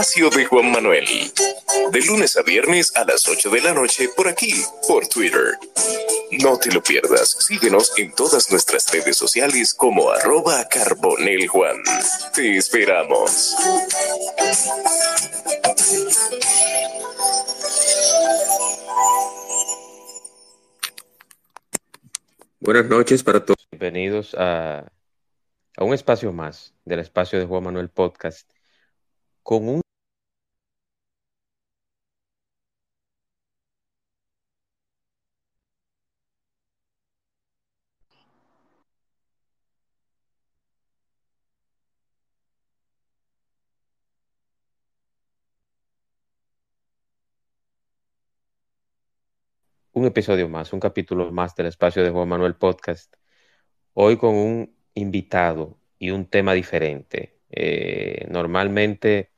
Espacio de Juan Manuel. De lunes a viernes a las 8 de la noche por aquí, por Twitter. No te lo pierdas. Síguenos en todas nuestras redes sociales como arroba carboneljuan. Te esperamos. Buenas noches para todos. Bienvenidos a, a un espacio más del espacio de Juan Manuel Podcast con un un episodio más, un capítulo más del espacio de Juan Manuel Podcast. Hoy con un invitado y un tema diferente. Eh, normalmente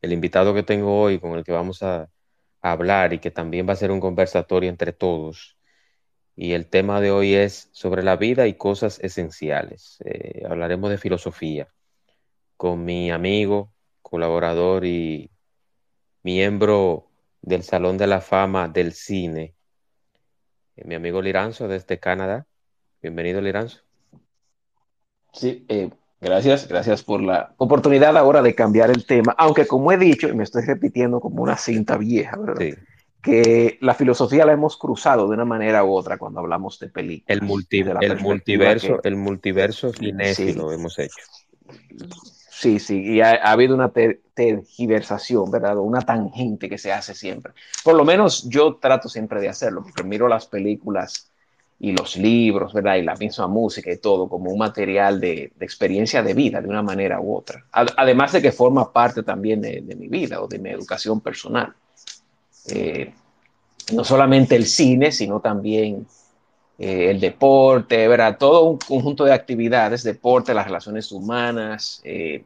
el invitado que tengo hoy, con el que vamos a, hablar y que también va a ser un conversatorio entre todos, y el tema de hoy es sobre la vida y cosas esenciales. Eh, hablaremos de filosofía con mi amigo, colaborador y miembro del Salón de la Fama del Cine, eh, mi amigo Liranzo desde Canadá. Bienvenido, Liranzo. Sí, eh, gracias, gracias por la oportunidad ahora de cambiar el tema, aunque como he dicho, y me estoy repitiendo como una cinta vieja, ¿verdad? Sí. Que la filosofía la hemos cruzado de una manera u otra cuando hablamos de películas. El, multi- de la el multiverso, que- el multiverso cinéfilo hemos hecho. Sí, sí, y ha, ha habido una ter- tergiversación, ¿verdad? Una tangente que se hace siempre. Por lo menos yo trato siempre de hacerlo, porque miro las películas y los libros, ¿verdad? Y la misma música y todo como un material de, experiencia de vida, de una manera u otra. Ad- Además de que forma parte también de, de mi vida o de mi educación personal. Eh, no solamente el cine, sino también eh, el deporte, ¿verdad? Todo un conjunto de actividades, deporte, las relaciones humanas, eh,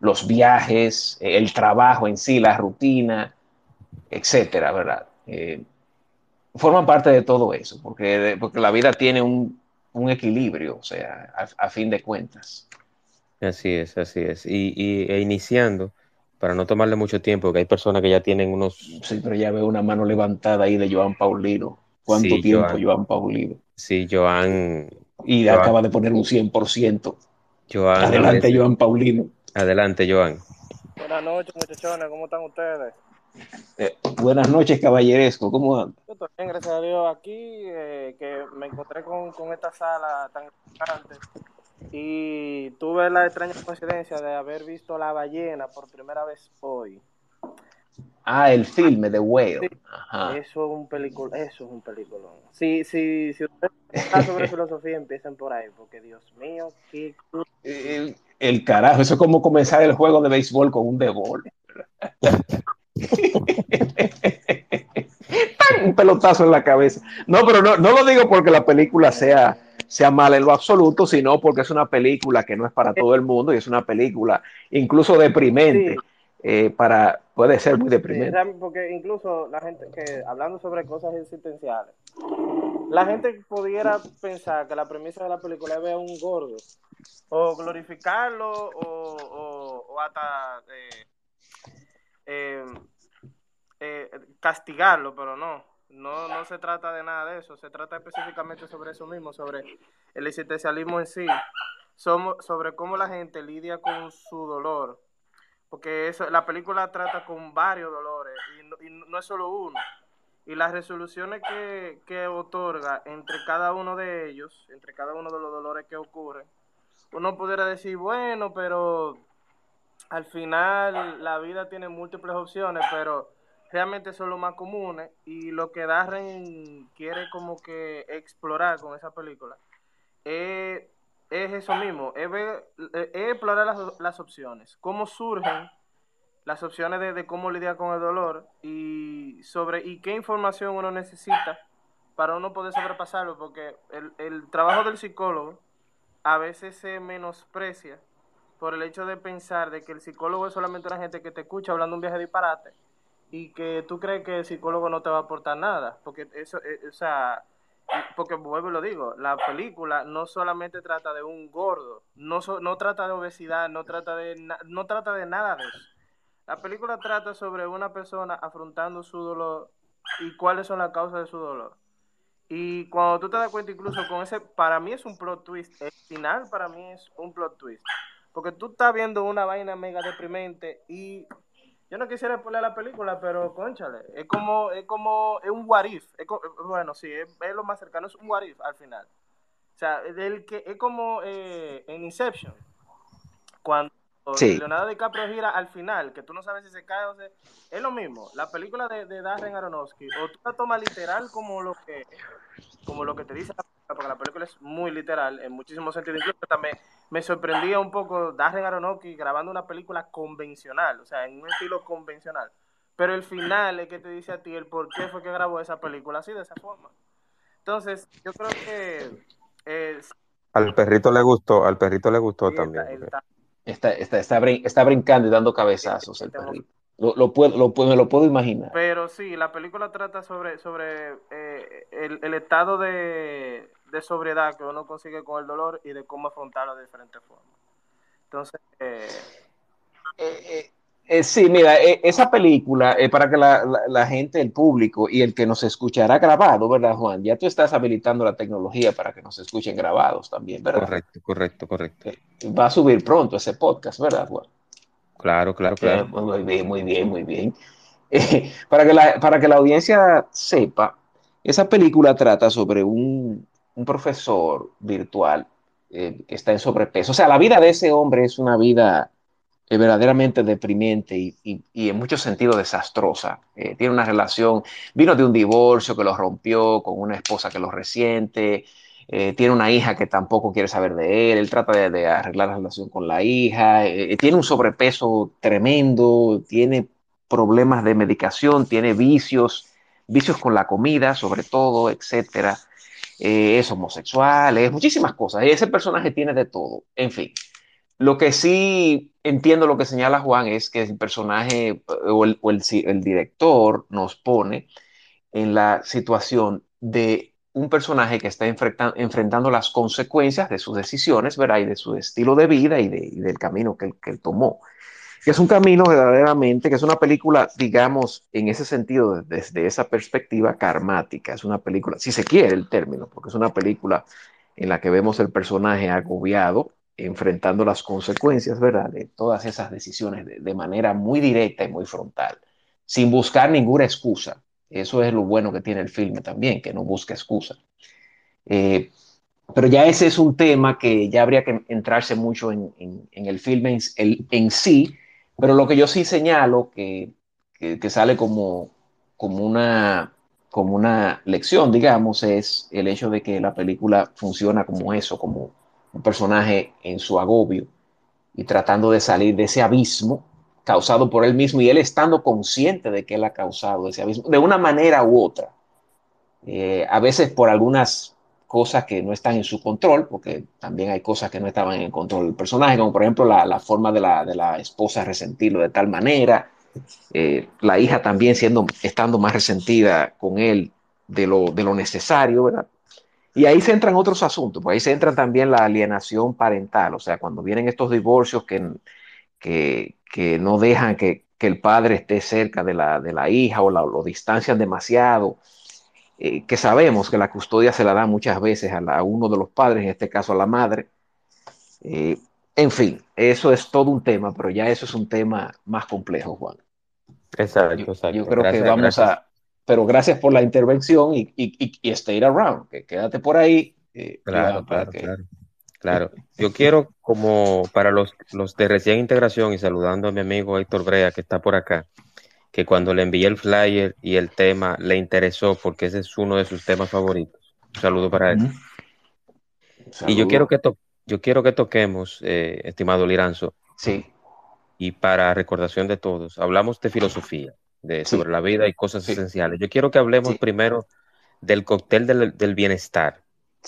los viajes, eh, el trabajo en sí, la rutina, etcétera, ¿verdad? Eh, forman parte de todo eso, porque, porque la vida tiene un, un equilibrio, o sea, a, a, fin de cuentas. Así es, así es. Y, y e iniciando, para no tomarle mucho tiempo, que hay personas que ya tienen unos... Sí, pero ya veo una mano levantada ahí de Joan Paulino. ¿Cuánto Sí, tiempo, Joan. Joan Paulino? Sí, Joan... Y Joan. acaba de poner un 100%. Joan Adelante, Joan Paulino. Adelante, Joan. Buenas noches, muchachones, ¿cómo están ustedes? Eh, buenas noches, caballeresco. ¿Cómo anda? Yo estoy bien, gracias a Dios, aquí, eh, que me encontré con, con esta sala tan importante y tuve la extraña coincidencia de haber visto La Ballena por primera vez hoy. Ah, el filme de Whale. Sí. Ajá. Eso es un película, eso es un peliculón. Si, si, si ustedes sobre filosofía, empiecen por ahí, porque Dios mío, qué El, el carajo, eso es como comenzar el juego de béisbol con un debol. un pelotazo en la cabeza. No, pero no, no lo digo porque la película sea, sea mala en lo absoluto, sino porque es una película que no es para todo el mundo y es una película incluso deprimente. Sí. eh, para, puede ser muy deprimente. porque incluso la gente que, hablando sobre cosas existenciales, la gente pudiera pensar que la premisa de la película es ver a un gordo, o glorificarlo, o, o, o hasta eh, eh, eh, castigarlo, pero no, no, no se trata de nada de eso, se trata específicamente sobre eso mismo, sobre el existencialismo en sí, somos, sobre cómo la gente lidia con su dolor, porque eso, la película trata con varios dolores y no, y no es solo uno. Y las resoluciones que, que otorga entre cada uno de ellos, entre cada uno de los dolores que ocurren, uno pudiera decir, bueno, pero al final la vida tiene múltiples opciones, pero realmente son los más comunes y lo que Darren quiere como que explorar con esa película es, es eso mismo, es, ver- es explorar las, las opciones, cómo surgen las opciones de, de cómo lidiar con el dolor y sobre y qué información uno necesita para uno poder sobrepasarlo, porque el, el trabajo del psicólogo a veces se menosprecia por el hecho de pensar de que el psicólogo es solamente una gente que te escucha hablando un viaje de disparate y que tú crees que el psicólogo no te va a aportar nada, porque eso, eh, o sea, porque vuelvo y lo digo, la película no solamente trata de un gordo, no, so- no trata de obesidad, no trata de, no trata de nada de eso. La película trata sobre una persona afrontando su dolor y cuáles son las causas de su dolor. Y cuando tú te das cuenta, incluso con ese, para mí es un plot twist. El final para mí es un plot twist. Porque tú estás viendo una vaina mega deprimente y yo no quisiera poner la película, pero conchale, es como, es como, es un what if. bueno, sí, es, lo más cercano, es un what if al final. O sea, del que, es como eh, en Inception, cuando Leonardo DiCaprio gira al final, que tú no sabes si se cae o se... Es lo mismo, la película de, de Darren Aronofsky, o tú la tomas literal como lo que como lo que te dice la película, porque la película es muy literal en muchísimos sentidos. Incluso también me sorprendía un poco Darren Aronofsky grabando una película convencional, o sea, en un estilo convencional. Pero el final es que te dice a ti el por qué fue que grabó esa película así, de esa forma. Entonces, yo creo que... al perrito le gustó, al perrito le gustó también. Está, está, está, brincando y dando cabezazos el perrito. Lo, lo, puedo, lo, me lo puedo imaginar. Pero sí, la película trata sobre, sobre eh, el, el, estado de, de, sobriedad que uno consigue con el dolor y de cómo afrontarlo de diferentes formas. Entonces, eh, eh, eh sí, mira, esa película, es para que la, la, gente, el público y el que nos escuchará grabado, ¿verdad, Juan? Ya tú estás habilitando la tecnología para que nos escuchen grabados también, ¿verdad? Correcto, correcto, correcto. Va a subir pronto ese podcast, ¿verdad, Juan? Claro, claro, claro. Muy bien, muy bien, muy bien. Eh, para, que la, para que la audiencia sepa, esa película trata sobre un, un profesor virtual eh, que está en sobrepeso. O sea, la vida de ese hombre es una vida eh, verdaderamente deprimente y, y, y, en muchos sentidos desastrosa. tiene una relación, vino de un divorcio que lo rompió con una esposa que lo resiente, eh, tiene una hija que tampoco quiere saber de él, él trata de, arreglar la relación con la hija, eh, eh, tiene un sobrepeso tremendo, tiene problemas de medicación, tiene vicios, vicios con la comida sobre todo, etcétera. es homosexual, es muchísimas cosas. Ese personaje tiene de todo. En fin, lo que sí entiendo lo que señala Juan es que el personaje o el, el director nos pone en la situación de un personaje que está enfrentando las consecuencias de sus decisiones, ¿verdad? Y de su estilo de vida y, del camino que, él tomó. Que es un camino verdaderamente, que es una película, digamos, en ese sentido, desde esa perspectiva karmática. Es una película, si se quiere el término, porque es una película en la que vemos el personaje agobiado, enfrentando las consecuencias, ¿verdad? De todas esas decisiones de manera muy directa y muy frontal, sin buscar ninguna excusa eso es lo bueno que tiene el filme también, que no busca excusa. Eh, pero ya ese es un tema que ya habría que entrarse mucho en, el filme en, sí, pero lo que yo sí señalo que, que, sale como, como, una, como una lección, digamos, es el hecho de que la película funciona como eso, como un personaje en su agobio y tratando de salir de ese abismo causado por él mismo y él estando consciente de que él ha causado ese abismo, de una manera u otra. Eh, a veces por algunas cosas que no están en su control, porque también hay cosas que no estaban en control del personaje, como por ejemplo la, forma de la, de la, esposa resentirlo de tal manera, eh, la hija también siendo, estando más resentida con él de lo, de lo necesario, ¿verdad? Y ahí se entran otros asuntos, pues ahí se entra también la alienación parental, o sea, cuando vienen estos divorcios que, que, que no dejan que, el padre esté cerca de la, de la hija o lo distancian demasiado, eh, que sabemos que la custodia se la da muchas veces a, uno de los padres, en este caso a la madre. Eh, en fin, eso es todo un tema, pero ya eso es un tema más complejo, Juan. Exacto, exacto. Yo creo que vamos a, pero gracias por la intervención y, y, y, stay around, que quédate por ahí. Eh, claro, claro, claro. Claro, yo quiero como para los, los de recién integración y saludando a mi amigo Héctor Brea que está por acá, que cuando le envié el flyer y el tema le interesó porque ese es uno de sus temas favoritos. Un saludo para él. Y yo quiero que, yo quiero que toquemos, eh, estimado Liranzo. Sí. Y para recordación de todos, hablamos de filosofía, de sobre la vida y cosas esenciales. Yo quiero que hablemos primero del cóctel del, del bienestar,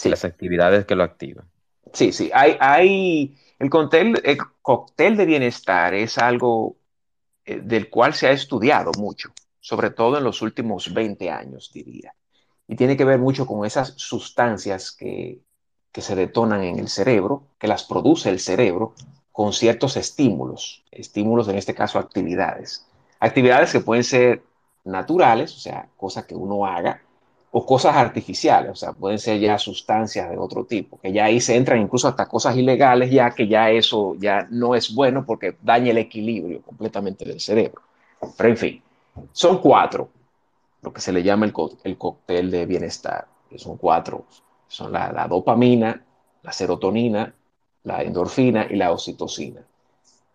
las actividades que lo activan. Sí, sí, hay, hay el, cóctel, el cóctel de bienestar es algo eh, del cual se ha estudiado mucho, sobre todo en los últimos 20 años, diría. Y tiene que ver mucho con esas sustancias que, que se detonan en el cerebro, que las produce el cerebro, con ciertos estímulos, estímulos en este caso actividades. Actividades que pueden ser naturales, o sea, cosas que uno haga, o cosas artificiales, o sea, pueden ser ya sustancias de otro tipo, que ya ahí se entran incluso hasta cosas ilegales, ya que ya eso ya no es bueno porque daña el equilibrio completamente del cerebro. Pero en fin, son cuatro, lo que se le llama el, el cóctel de bienestar. Son cuatro, son la, la dopamina, la serotonina, la endorfina y la oxitocina.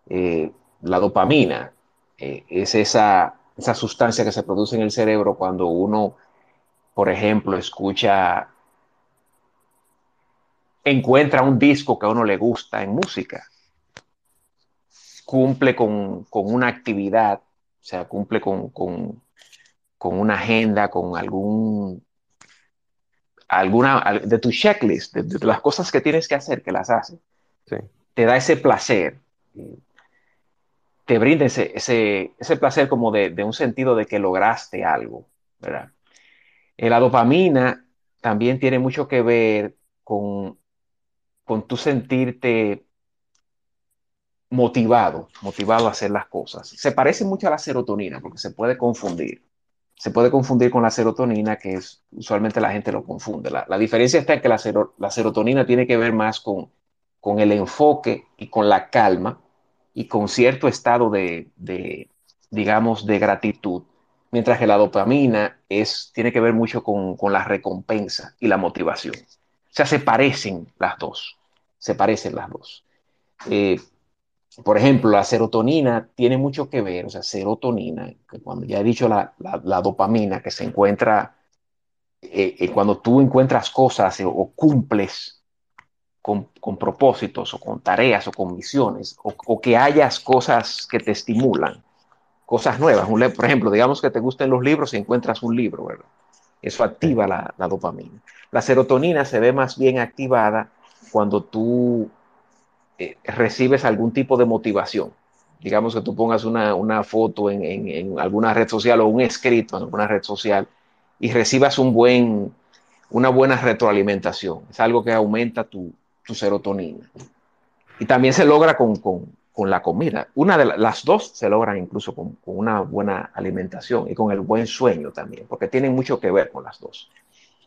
Eh, la dopamina eh, es esa, esa sustancia que se produce en el cerebro cuando uno por ejemplo, escucha, encuentra un disco que a uno le gusta en música, cumple con, una actividad, o sea, cumple con, una agenda, con algún alguna de tu checklist, de, las cosas que tienes que hacer, que las haces, te da ese placer, te brinda ese, ese, placer como de, de, un sentido de que lograste algo, ¿verdad? Eh, la dopamina también tiene mucho que ver con, con tu sentirte motivado, motivado a hacer las cosas. Se parece mucho a la serotonina porque se puede confundir. Se puede confundir con la serotonina, que es usualmente la gente lo confunde. La, diferencia está en que la, la, serotonina tiene que ver más con, con el enfoque y con la calma y con cierto estado de, de digamos, de gratitud mientras que la dopamina es, tiene que ver mucho con, la recompensa y la motivación. O sea, se parecen las dos, se parecen las dos. Eh, por ejemplo, la serotonina tiene mucho que ver, o sea, serotonina, que cuando ya he dicho la, dopamina, que se encuentra eh, eh, cuando tú encuentras cosas o cumples con, propósitos o con tareas o con misiones, o que hayas cosas que te estimulan cosas nuevas. por ejemplo, digamos que te gusten los libros y encuentras un libro, ¿verdad? Eso activa la, dopamina. La serotonina se ve más bien activada cuando tú eh, recibes algún tipo de motivación. Digamos que tú pongas una, foto en, alguna red social o un escrito en alguna red social y recibas un buen, una buena retroalimentación. Es algo que aumenta tu, serotonina. Y también se logra con, con la comida. Una de las dos se logran incluso con, una buena alimentación y con el buen sueño también, porque tienen mucho que ver con las dos.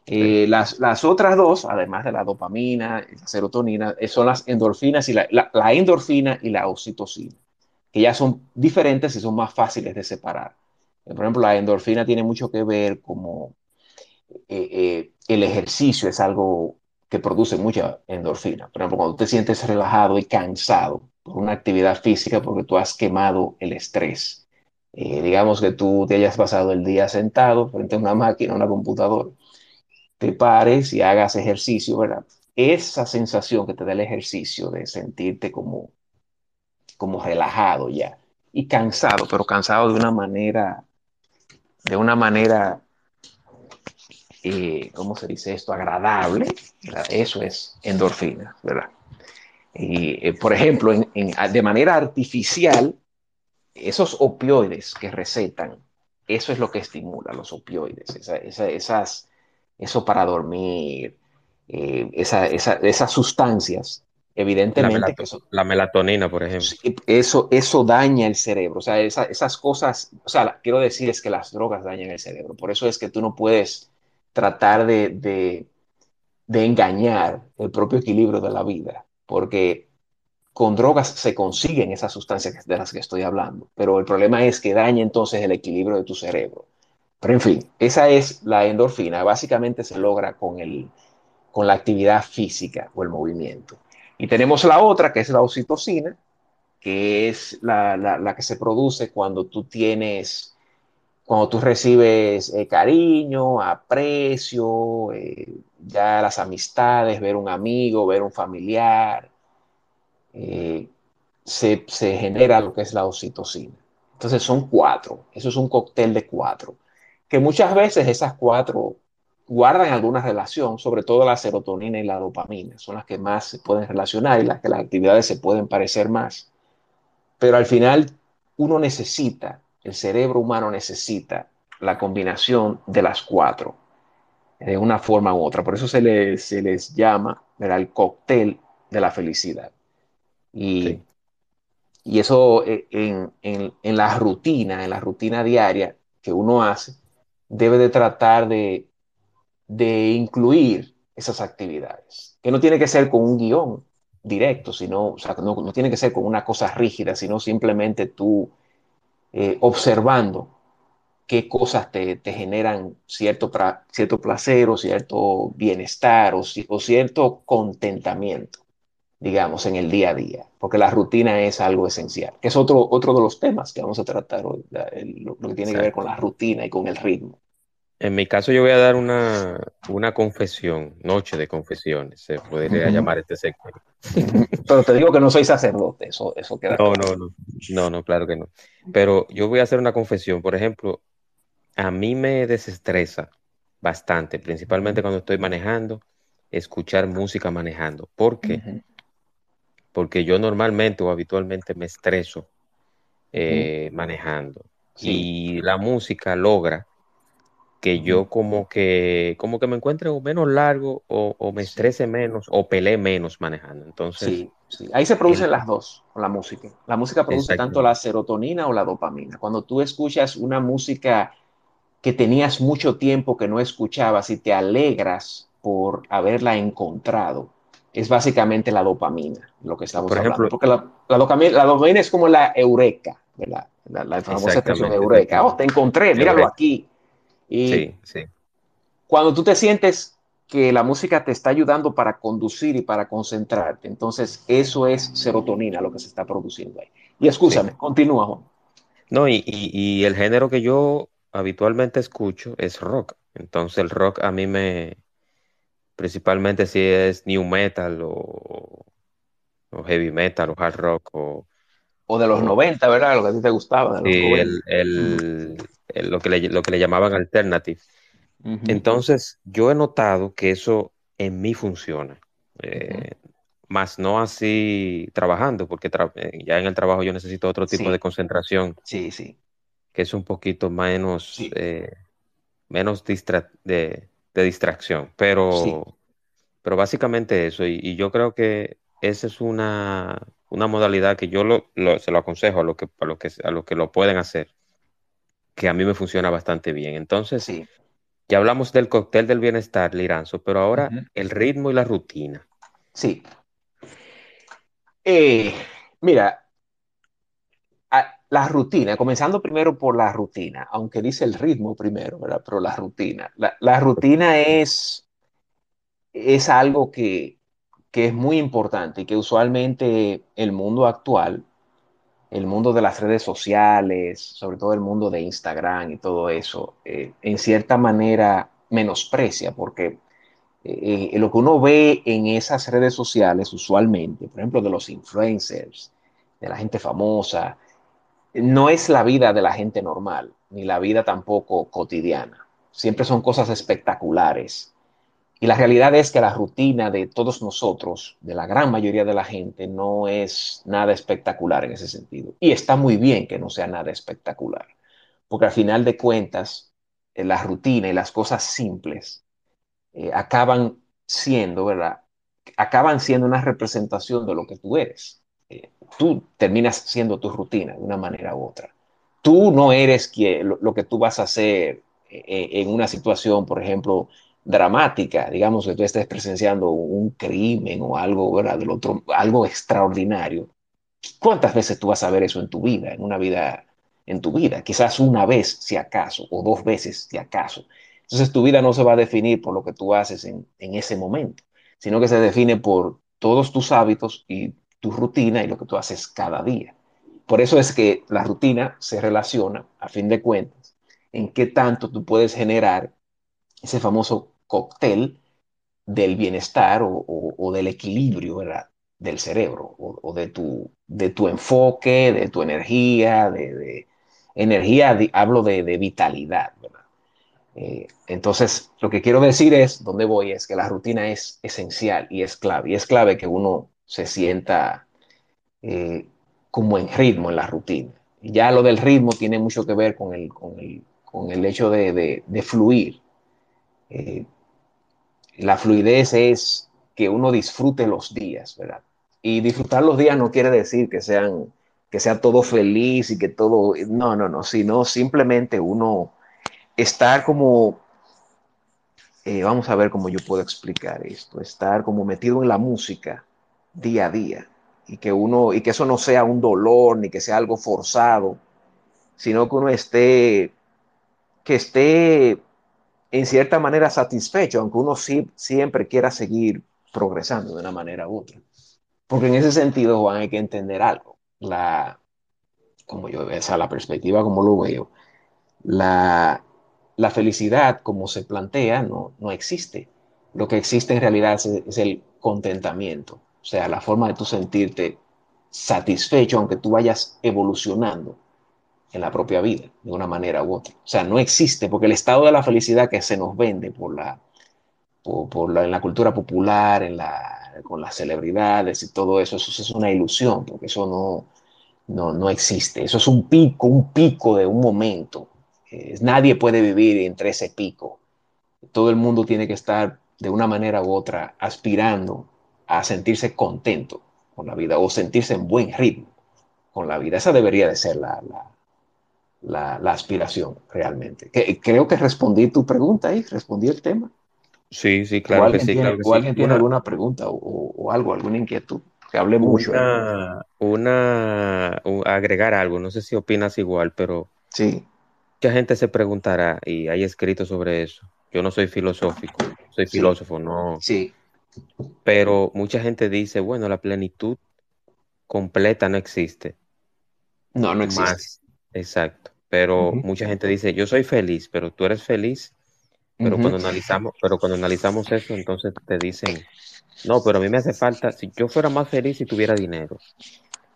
Eh, las, las, otras dos, además de la dopamina y la serotonina, eh, son las endorfinas y la, la, endorfina y la oxitocina, que ya son diferentes y son más fáciles de separar. Por ejemplo, la endorfina tiene mucho que ver como eh, el ejercicio es algo que produce mucha endorfina. Por ejemplo, cuando te sientes relajado y cansado, por una actividad física porque tú has quemado el estrés. Eh, digamos que tú te hayas pasado el día sentado frente a una máquina, una computadora, te pares y hagas ejercicio, ¿verdad? Esa sensación que te da el ejercicio de sentirte como, como relajado ya y cansado, pero cansado de una manera, de una manera, eh, ¿cómo se dice esto? Agradable, eso es endorfina, ¿verdad? Y, eh, por ejemplo, de manera artificial, esos opioides que recetan, eso es lo que estimula los opioides, esas, eso para dormir, eh, esas sustancias, evidentemente. La, melatonina, por ejemplo. Eso, eso daña el cerebro, o sea, esas cosas, o sea, quiero decir es que las drogas dañan el cerebro, por eso es que tú no puedes tratar de engañar el propio equilibrio de la vida porque con drogas se consiguen esas sustancias de las que estoy hablando, pero el problema es que daña entonces el equilibrio de tu cerebro. Pero en fin, esa es la endorfina, básicamente se logra con, el, con la actividad física o el movimiento. Y tenemos la otra, que es la oxitocina, que es la, que se produce cuando tú tienes, cuando tú recibes eh, cariño, aprecio, eh, ya las amistades, ver un amigo, ver un familiar, eh, se, genera lo que es la oxitocina. Entonces son cuatro, eso es un cóctel de cuatro, que muchas veces esas cuatro guardan alguna relación, sobre todo la serotonina y la dopamina, son las que más se pueden relacionar y las que las actividades se pueden parecer más. Pero al final uno necesita, el cerebro humano necesita la combinación de las cuatro de una forma u otra. Por eso se les, se les llama el cóctel de la felicidad. Y Y eso eh, en, en, la rutina, en la rutina diaria que uno hace, debe de tratar de, de incluir esas actividades, que no tiene que ser con un guion directo, sino, o sea, no, no tiene que ser con una cosa rígida, sino simplemente tú eh, observando qué cosas te, te generan cierto, pra, cierto placer o cierto bienestar o, o cierto contentamiento digamos, en el día a día, porque la rutina es algo esencial, que es otro, otro de los temas que vamos a tratar hoy, lo, que tiene que ver con la rutina y con el ritmo. En mi caso yo voy a dar una, una confesión, noche de confesiones, se podría llamar este segmento. Pero te digo que no soy sacerdote, eso, eso queda No, no, no, no, no, claro que no. Pero yo voy a hacer una confesión, por ejemplo, a mí me desestresa bastante, principalmente cuando estoy manejando, escuchar música manejando. ¿Por qué? porque yo normalmente o habitualmente me estreso eh, manejando. Y la música logra que yo como que, como que me encuentre menos largo o, me estrese menos o pelee menos manejando. Entonces, sí, sí. ahí se producen las dos con la música. La música produce tanto la serotonina o la dopamina. Cuando tú escuchas una música que tenías mucho tiempo que no escuchabas y te alegras por haberla encontrado, es básicamente la dopamina, lo que estamos hablando. Porque la, dopamina, es como la eureka, ¿verdad? La, famosa expresión eureka. Oh, te encontré, míralo aquí. Y sí, sí. cuando tú te sientes que la música te está ayudando para conducir y para concentrarte, entonces eso es serotonina lo que se está produciendo ahí. Y escúchame, continúa, Juan. No, y, y el género que yo habitualmente escucho es rock. Entonces el rock a mí me, principalmente si es new metal o, heavy metal o hard rock o, o de los 90, ¿verdad? Lo que a ti te gustaba. sí, el, lo, que le, lo que le llamaban alternative. Entonces, yo he notado que eso en mí funciona. Eh, más no así trabajando, porque eh, ya en el trabajo yo necesito otro tipo de concentración. Sí, sí. Que es un poquito menos, eh, menos de, de distracción, pero, pero básicamente eso, y, yo creo que esa es una, una modalidad que yo lo, se lo aconsejo a los que, a lo que, a lo que lo pueden hacer, que a mí me funciona bastante bien. Entonces, sí. ya hablamos del cóctel del bienestar, Liranzo, pero ahora el ritmo y la rutina. Sí. Eh, mira, la rutina, comenzando primero por la rutina, aunque dice el ritmo primero, ¿verdad? Pero la rutina. La, rutina es, es algo que, que, es muy importante y que usualmente el mundo actual, el mundo de las redes sociales, sobre todo el mundo de Instagram y todo eso, eh, en cierta manera menosprecia, porque eh, lo que uno ve en esas redes sociales usualmente, por ejemplo, de los influencers, de la gente famosa, no es la vida de la gente normal, ni la vida tampoco cotidiana. Siempre son cosas espectaculares. Y la realidad es que la rutina de todos nosotros, de la gran mayoría de la gente, no es nada espectacular en ese sentido. Y está muy bien que no sea nada espectacular, porque al final de cuentas, eh, la rutina y las cosas simples eh, acaban siendo, ¿verdad? Acaban siendo una representación de lo que tú eres tú terminas siendo tu rutina de una manera u otra. Tú no eres quien, lo, que tú vas a hacer eh, eh, en una situación, por ejemplo, dramática, digamos que tú estés presenciando un crimen o algo, ¿verdad? Del otro, algo extraordinario. ¿Cuántas veces tú vas a ver eso en tu vida, en una vida, en tu vida? Quizás una vez, si acaso, o dos veces, si acaso. Entonces tu vida no se va a definir por lo que tú haces en, en ese momento, sino que se define por todos tus hábitos y tu rutina y lo que tú haces cada día. Por eso es que la rutina se relaciona, a fin de cuentas, en qué tanto tú puedes generar ese famoso cóctel del bienestar o, del equilibrio ¿verdad? del cerebro o, de, tu, de tu enfoque, de tu energía, de, energía, hablo de, vitalidad. Eh, entonces, lo que quiero decir es, donde voy, es que la rutina es esencial y es clave. Y es clave que uno se sienta eh, como en ritmo, en la rutina. Ya lo del ritmo tiene mucho que ver con el, con el, hecho de, fluir. Eh, la fluidez es que uno disfrute los días, ¿verdad? Y disfrutar los días no quiere decir que sean que sea todo feliz y que todo, no, no, no, sino simplemente uno estar como, eh, vamos a ver cómo yo puedo explicar esto, estar como metido en la música día a día y que uno, y que eso no sea un dolor ni que sea algo forzado, sino que uno esté, que esté en cierta manera satisfecho, aunque uno sí, siempre quiera seguir progresando de una manera u otra. Porque en ese sentido, Juan, hay que entender algo. La, como yo, esa la perspectiva como lo veo, la, la felicidad como se plantea no, no existe. Lo que existe en realidad es, es, el contentamiento, o sea, la forma de tú sentirte satisfecho aunque tú vayas evolucionando en la propia vida, de una manera u otra. O sea, no existe, porque el estado de la felicidad que se nos vende por la, por, la, en la cultura popular, en la, con las celebridades y todo eso, eso es una ilusión, porque eso no, no, no existe. Eso es un pico, un pico de un momento. Eh, nadie puede vivir entre ese pico. Todo el mundo tiene que estar de una manera u otra aspirando a sentirse contento con la vida o sentirse en buen ritmo con la vida. Esa debería de ser la la, la aspiración realmente. Que, creo que respondí tu pregunta ahí, respondí el tema. Sí, sí, claro que sí. Tiene, Claro que ¿o alguien sí. tiene Una- alguna pregunta o, o algo, alguna inquietud? Que hable mucho. una, agregar algo, no sé si opinas igual, pero Sí, mucha gente se preguntará, y hay escrito sobre eso. Yo no soy filosófico, soy Sí. filósofo, no, sí, pero mucha gente dice, bueno, la plenitud completa no existe. no, no existe. Más, exacto. Pero mucha gente dice, yo soy feliz, pero tú eres feliz. Pero cuando analizamos, pero cuando analizamos eso, entonces te dicen, no, pero a mí me hace falta, si yo fuera más feliz si tuviera dinero.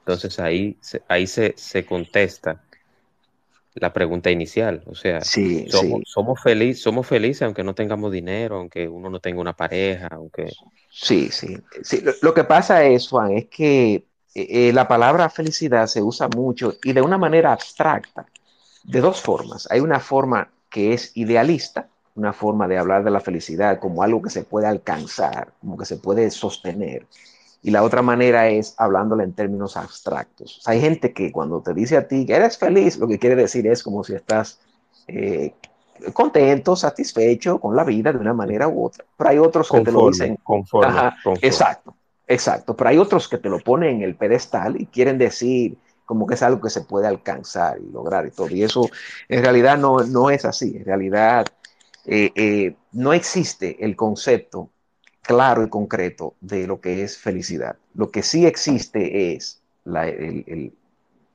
Entonces ahí, ahí se, se contesta la pregunta inicial. O sea, Sí, somos, sí, somos felices, somos felices aunque no tengamos dinero, aunque uno no tenga una pareja, aunque sí, sí. sí. Lo, lo que pasa es, Juan, es que eh, eh, la palabra felicidad se usa mucho y de una manera abstracta, de dos formas. Hay una forma que es idealista, una forma de hablar de la felicidad como algo que se puede alcanzar, como que se puede sostener. Y la otra manera es hablándola en términos abstractos. O sea, hay gente que cuando te dice a ti que eres feliz, lo que quiere decir es como si estás eh, contento, satisfecho con la vida de una manera u otra. Pero hay otros que te lo dicen. conforme, Ajá, conforme. exacto, exacto. Pero hay otros que te lo ponen en el pedestal y quieren decir como que es algo que se puede alcanzar y lograr y todo. Y eso en realidad no, no es así. En realidad eh, eh, no existe el concepto claro y concreto de lo que es felicidad. Lo que sí existe es la, el, el,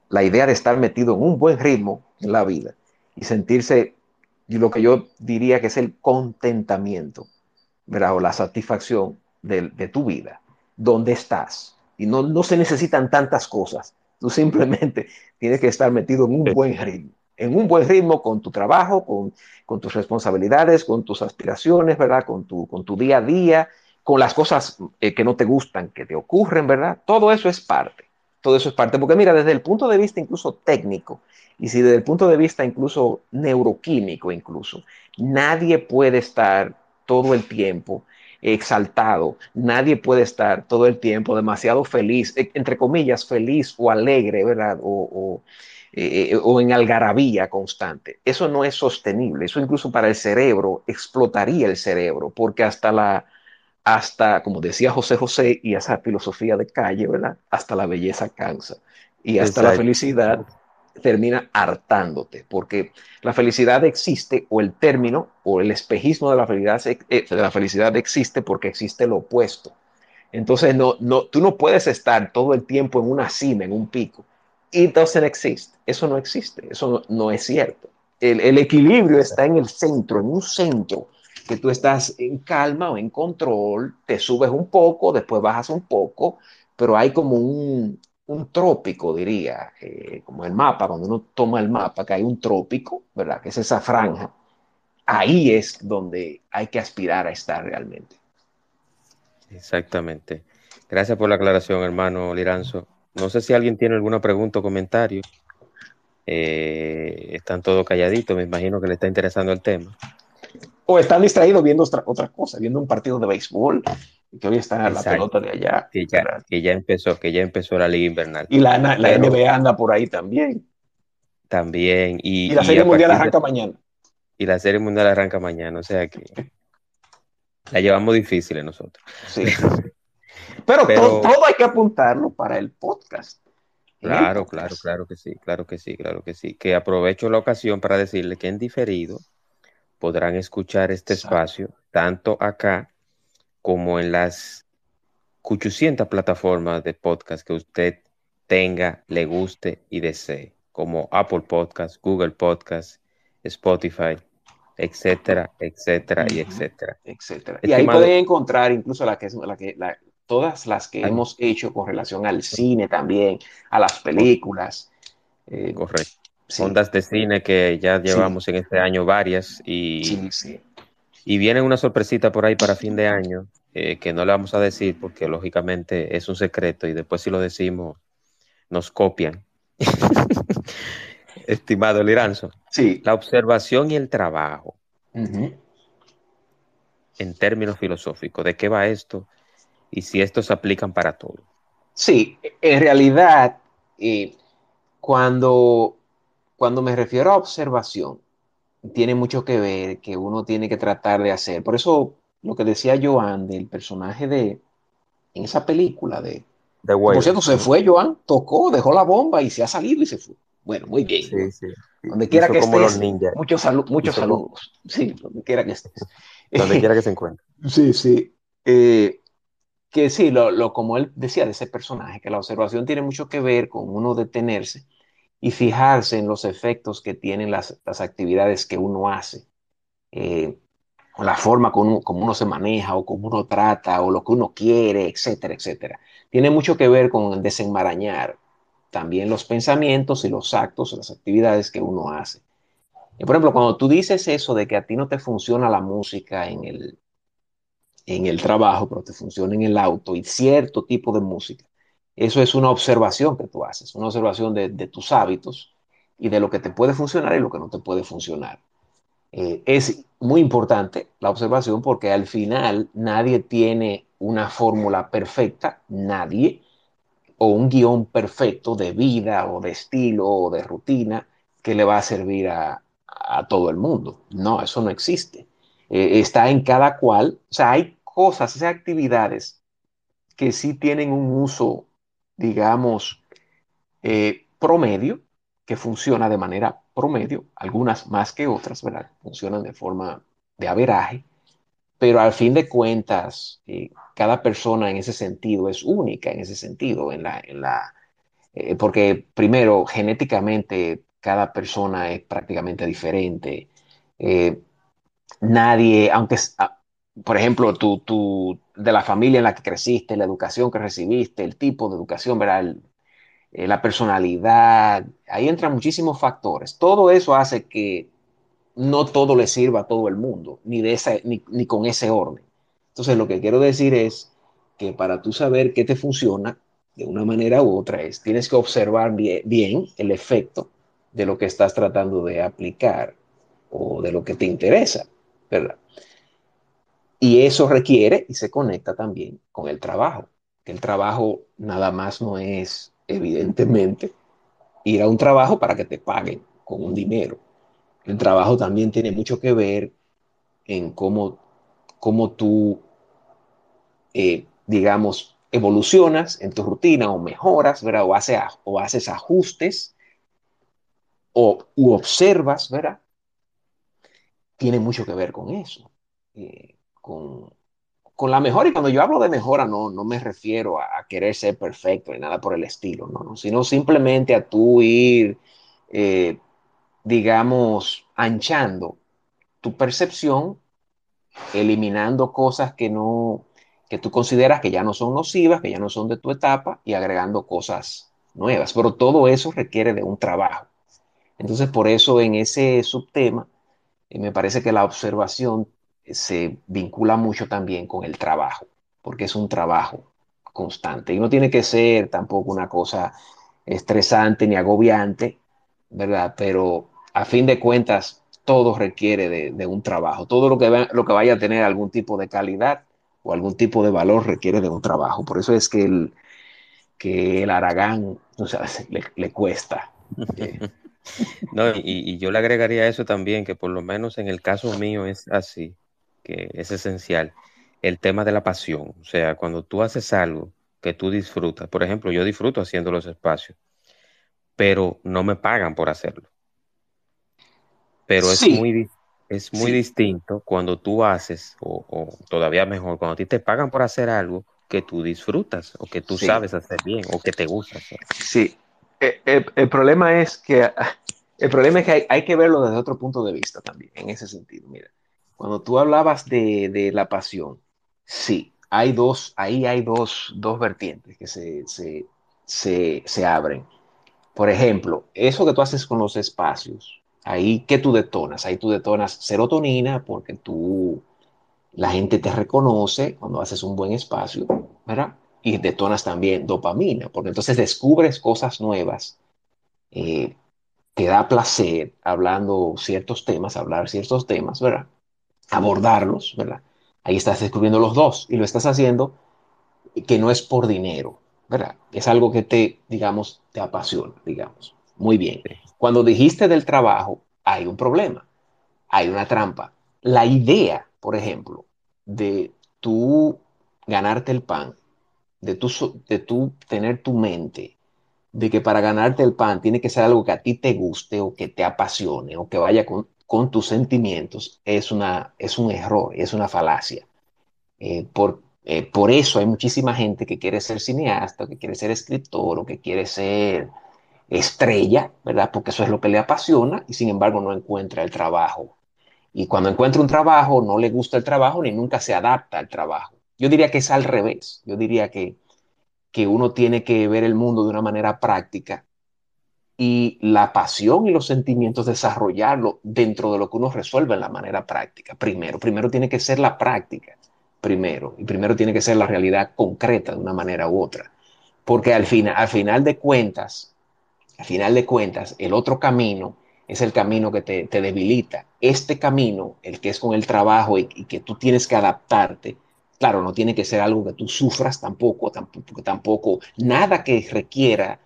la idea de estar metido en un buen ritmo en la vida y sentirse, y lo que yo diría que es el contentamiento, ¿verdad? O la satisfacción de, de tu vida, donde estás. Y no, no se necesitan tantas cosas. Tú simplemente tienes que estar metido en un buen ritmo en un buen ritmo con tu trabajo, con, con, tus responsabilidades, con tus aspiraciones, ¿verdad? Con tu, con tu día a día, con las cosas eh, que no te gustan, que te ocurren, ¿verdad? Todo eso es parte, todo eso es parte, porque mira, desde el punto de vista incluso técnico, y si desde el punto de vista incluso neuroquímico incluso, nadie puede estar todo el tiempo exaltado, nadie puede estar todo el tiempo demasiado feliz, entre comillas, feliz o alegre, ¿verdad? O, o eh, o en algarabía constante. Eso no es sostenible. Eso incluso para el cerebro explotaría el cerebro, porque hasta la, hasta, como decía José José, y esa filosofía de calle, ¿verdad? Hasta la belleza cansa. Y hasta Exacto. la felicidad termina hartándote, porque la felicidad existe, o el término, o el espejismo de la felicidad, de la felicidad existe porque existe lo opuesto. Entonces, no, no, tú no puedes estar todo el tiempo en una cima, en un pico. It doesn't exist. Eso no existe. Eso no, no es cierto. El, el, equilibrio está en el centro, en un centro, que tú estás en calma o en control, te subes un poco, después bajas un poco, pero hay como un, un trópico, diría, eh, como el mapa, cuando uno toma el mapa, que hay un trópico, ¿verdad? Que es esa franja. Ahí es donde hay que aspirar a estar realmente. Exactamente. Gracias por la aclaración, hermano Liranzo. No sé si alguien tiene alguna pregunta o comentario. Eh, están todos calladitos, me imagino que le está interesando el tema. O están distraídos viendo otra, otra cosa, viendo un partido de béisbol, que hoy está en la pelota de allá. Que ya, que ya, empezó, que ya empezó la liga invernal. Y la, la NBA anda por ahí también. También. Y, y la Serie Mundial arranca mañana. Y la Serie Mundial arranca mañana, o sea que la llevamos difícil nosotros. Sí. Pero, Todo, hay que apuntarlo para el podcast. Claro, claro, claro que sí, claro que sí, claro que sí. Que aprovecho la ocasión para decirle que en diferido podrán escuchar este espacio tanto acá como en las 800 plataformas de podcast que usted tenga, le guste y desee, como Apple Podcast, Google Podcast, Spotify, etcétera, etcétera y etcétera. etcétera. Y ahí pueden encontrar incluso la que, la que todas las que hemos hecho con relación al cine también, a las películas. Eh, Correcto. Ondas de cine que ya llevamos en este año varias y, y viene una sorpresita por ahí para fin de año eh, que no le vamos a decir porque lógicamente es un secreto y después si lo decimos nos copian. Estimado Liranzo. Sí. La observación y el trabajo. En términos filosóficos, ¿de qué va esto? Y si estos se aplican para todo. Sí, en realidad, eh, cuando, cuando me refiero a observación, tiene mucho que ver que uno tiene que tratar de hacer. Por eso, lo que decía Joan del personaje de, en esa película de... de por cierto, se fue Joan, tocó, dejó la bomba y se ha salido y se fue. Bueno, muy bien. Sí, sí. Donde quiera que estés. Muchos, muchos saludos. Sí, donde quiera que estés. donde quiera que se encuentre. Sí, sí. Eh, que sí, lo, como él decía de ese personaje, que la observación tiene mucho que ver con uno detenerse y fijarse en los efectos que tienen las, actividades que uno hace, eh, la forma como uno, se maneja, o cómo uno trata, o lo que uno quiere, etcétera, etcétera. Tiene mucho que ver con desenmarañar también los pensamientos y los actos, las actividades que uno hace. por ejemplo, cuando tú dices eso de que a ti no te funciona la música en el, en el trabajo, pero te funciona en el auto y cierto tipo de música, eso es una observación que tú haces, una observación de, tus hábitos y de lo que te puede funcionar y lo que no te puede funcionar. Eh, es muy importante la observación porque al final nadie tiene una fórmula perfecta, nadie, o un guion perfecto de vida o de estilo o de rutina que le va a servir a, todo el mundo. No, eso no existe. Eh, está en cada cual, o sea, hay cosas, hay actividades que sí tienen un uso, digamos, eh, promedio, que funciona de manera promedio, algunas más que otras, ¿verdad? Funcionan de forma de averaje, pero al fin de cuentas, eh, cada persona en ese sentido es única, en ese sentido, en la, en la, eh, porque primero, genéticamente, cada persona es prácticamente diferente. Nadie, aunque, por ejemplo, tú, de la familia en la que creciste, la educación que recibiste, el tipo de educación, ¿verdad? la personalidad, ahí entran muchísimos factores. Todo eso hace que no todo le sirva a todo el mundo, ni, de esa, ni, con ese orden. Entonces, lo que quiero decir es que para tú saber qué te funciona de una manera u otra, es tienes que observar bien, el efecto de lo que estás tratando de aplicar o de lo que te interesa, ¿verdad? Y eso requiere y se conecta también con el trabajo. Que el trabajo nada más no es, evidentemente, ir a un trabajo para que te paguen con un dinero el trabajo también tiene mucho que ver en cómo, cómo tú, eh, digamos, evolucionas en tu rutina o mejoras, ¿verdad? O, haces ajustes o observas, ¿verdad? Tiene mucho que ver con eso, eh, con, la mejora. Y cuando yo hablo de mejora, no, no me refiero a, querer ser perfecto ni nada por el estilo, no, sino simplemente a tú ir eh, digamos, anchando tu percepción, eliminando cosas que no, que tú consideras que ya no son nocivas, que ya no son de tu etapa y agregando cosas nuevas. Pero todo eso requiere de un trabajo. Entonces, por eso en ese subtema, eh, me parece que la observación se vincula mucho también con el trabajo, porque es un trabajo constante y no tiene que ser tampoco una cosa estresante ni agobiante, ¿verdad? Pero a fin de cuentas, todo requiere de, un trabajo. Todo lo que, lo que vaya a tener algún tipo de calidad o algún tipo de valor requiere de un trabajo. Por eso es que el, que el Aragán le, cuesta. no, y, y, yo le agregaría eso también, que por lo menos en el caso mío es así, que es esencial, el tema de la pasión. O sea, cuando tú haces algo que tú disfrutas, por ejemplo, yo disfruto haciendo los espacios, pero no me pagan por hacerlo. Pero es muy, es muy distinto cuando tú haces, o, todavía mejor, cuando a ti te pagan por hacer algo que tú disfrutas, o que tú sabes hacer bien, o que te gusta hacer. Sí, eh, eh, el, problema es que el problema es que hay, que verlo desde otro punto de vista también, en ese sentido. Mira, cuando tú hablabas de, la pasión, sí, hay dos, ahí hay dos, dos vertientes que se, se, se abren. Por ejemplo, eso que tú haces con los espacios, ahí que tú detonas, ahí tú detonas serotonina porque tú, la gente te reconoce cuando haces un buen espacio, ¿verdad? Y detonas también dopamina, porque entonces descubres cosas nuevas, eh, te da placer hablando ciertos temas, hablar ciertos temas, ¿verdad? Abordarlos, ¿verdad? Ahí estás descubriendo los dos y lo estás haciendo que no es por dinero, ¿verdad? Es algo que te, digamos, te apasiona, digamos. Muy bien. Cuando dijiste del trabajo, hay un problema, hay una trampa. La idea, por ejemplo, de tú ganarte el pan, de tú, de tú tener tu mente, de que para ganarte el pan tiene que ser algo que a ti te guste o que te apasione o que vaya con, tus sentimientos, es, una, es un error, es una falacia. Eh, por, eh, por eso hay muchísima gente que quiere ser cineasta, que quiere ser escritor o que quiere ser estrella, ¿verdad? Porque eso es lo que le apasiona y sin embargo no encuentra el trabajo. Y cuando encuentra un trabajo, no le gusta el trabajo ni nunca se adapta al trabajo. Yo diría que es al revés. Yo diría que, que uno tiene que ver el mundo de una manera práctica y la pasión y los sentimientos desarrollarlo dentro de lo que uno resuelve en la manera práctica. Primero, primero tiene que ser la práctica primero, y primero tiene que ser la realidad concreta de una manera u otra. Porque al, final, al final de cuentas, al final de cuentas, el otro camino es el camino que te, debilita. Este camino, el que es con el trabajo y, que tú tienes que adaptarte, claro, no tiene que ser algo que tú sufras tampoco, tampoco, tampoco, nada que requiera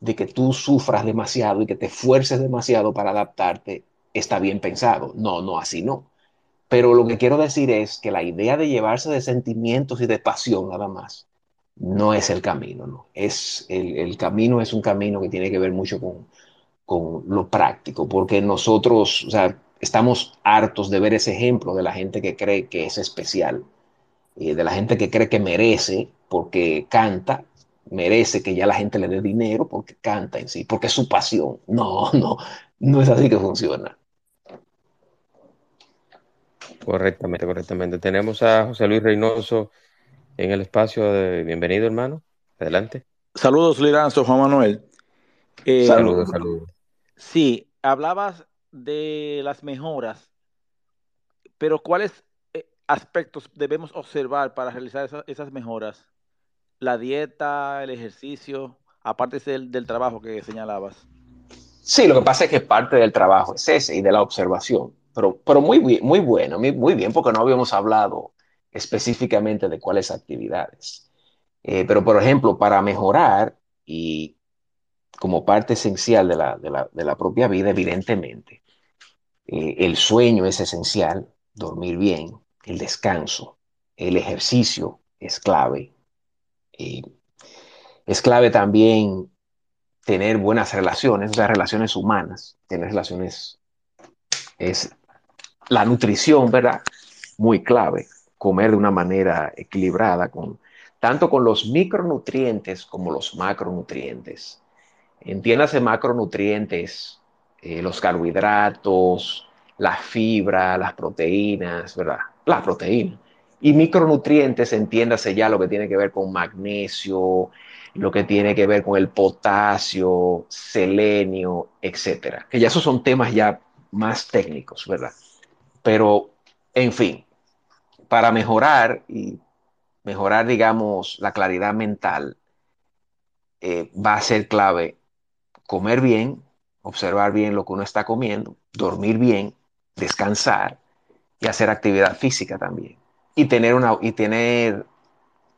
de que tú sufras demasiado y que te fuerces demasiado para adaptarte, está bien pensado. No, no, así no. Pero lo que quiero decir es que la idea de llevarse de sentimientos y de pasión nada más no es el camino, ¿no? Es el, camino es un camino que tiene que ver mucho con, con lo práctico, porque nosotros, o sea, estamos hartos de ver ese ejemplo de la gente que cree que es especial, y de la gente que cree que merece porque canta, merece que ya la gente le dé dinero porque canta en sí, porque es su pasión. No, no, no es así que funciona. Correctamente, correctamente. Tenemos a José Luis Reynoso en el espacio de bienvenido, hermano. Adelante. Saludos, Liranzo, Juan Manuel. Eh, saludos, saludos. Sí, hablabas de las mejoras, pero ¿cuáles eh, aspectos debemos observar para realizar esas, mejoras? La dieta, el ejercicio, aparte del, del trabajo que señalabas. Sí, lo que pasa es que parte del trabajo es ese y de la observación pero, muy, muy bueno, muy, bien, porque no habíamos hablado específicamente de cuáles actividades. Eh, pero, por ejemplo, para mejorar y como parte esencial de la, propia vida, evidentemente, eh, el sueño es esencial, dormir bien, el descanso, el ejercicio es clave. Eh, es clave también tener buenas relaciones, o sea, relaciones humanas, tener relaciones es la nutrición, ¿verdad? Muy clave, comer de una manera equilibrada, con, tanto con los micronutrientes como los macronutrientes. Entiéndase macronutrientes, eh, los carbohidratos, la fibra, las proteínas, ¿verdad? La proteína. Y micronutrientes, entiéndase ya lo que tiene que ver con magnesio, lo que tiene que ver con el potasio, selenio, etcétera. Que ya esos son temas ya más técnicos, ¿verdad? Pero, en fin, para mejorar y mejorar, digamos, la claridad mental, eh, va a ser clave comer bien, observar bien lo que uno está comiendo, dormir bien, descansar y hacer actividad física también. Y tener, una, y tener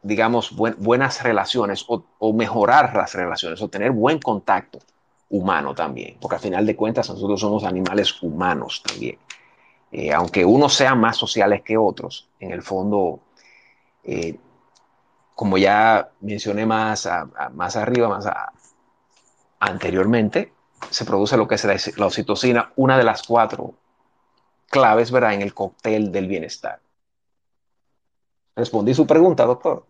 digamos, buenas relaciones o, mejorar las relaciones o tener buen contacto humano también, porque al final de cuentas nosotros somos animales humanos también. Eh, aunque unos sean más sociales que otros, en el fondo, eh, como ya mencioné más, más arriba, más anteriormente, se produce lo que es la, la oxitocina, una de las cuatro claves, ¿verdad?, en el cóctel del bienestar. Respondí su pregunta, doctor.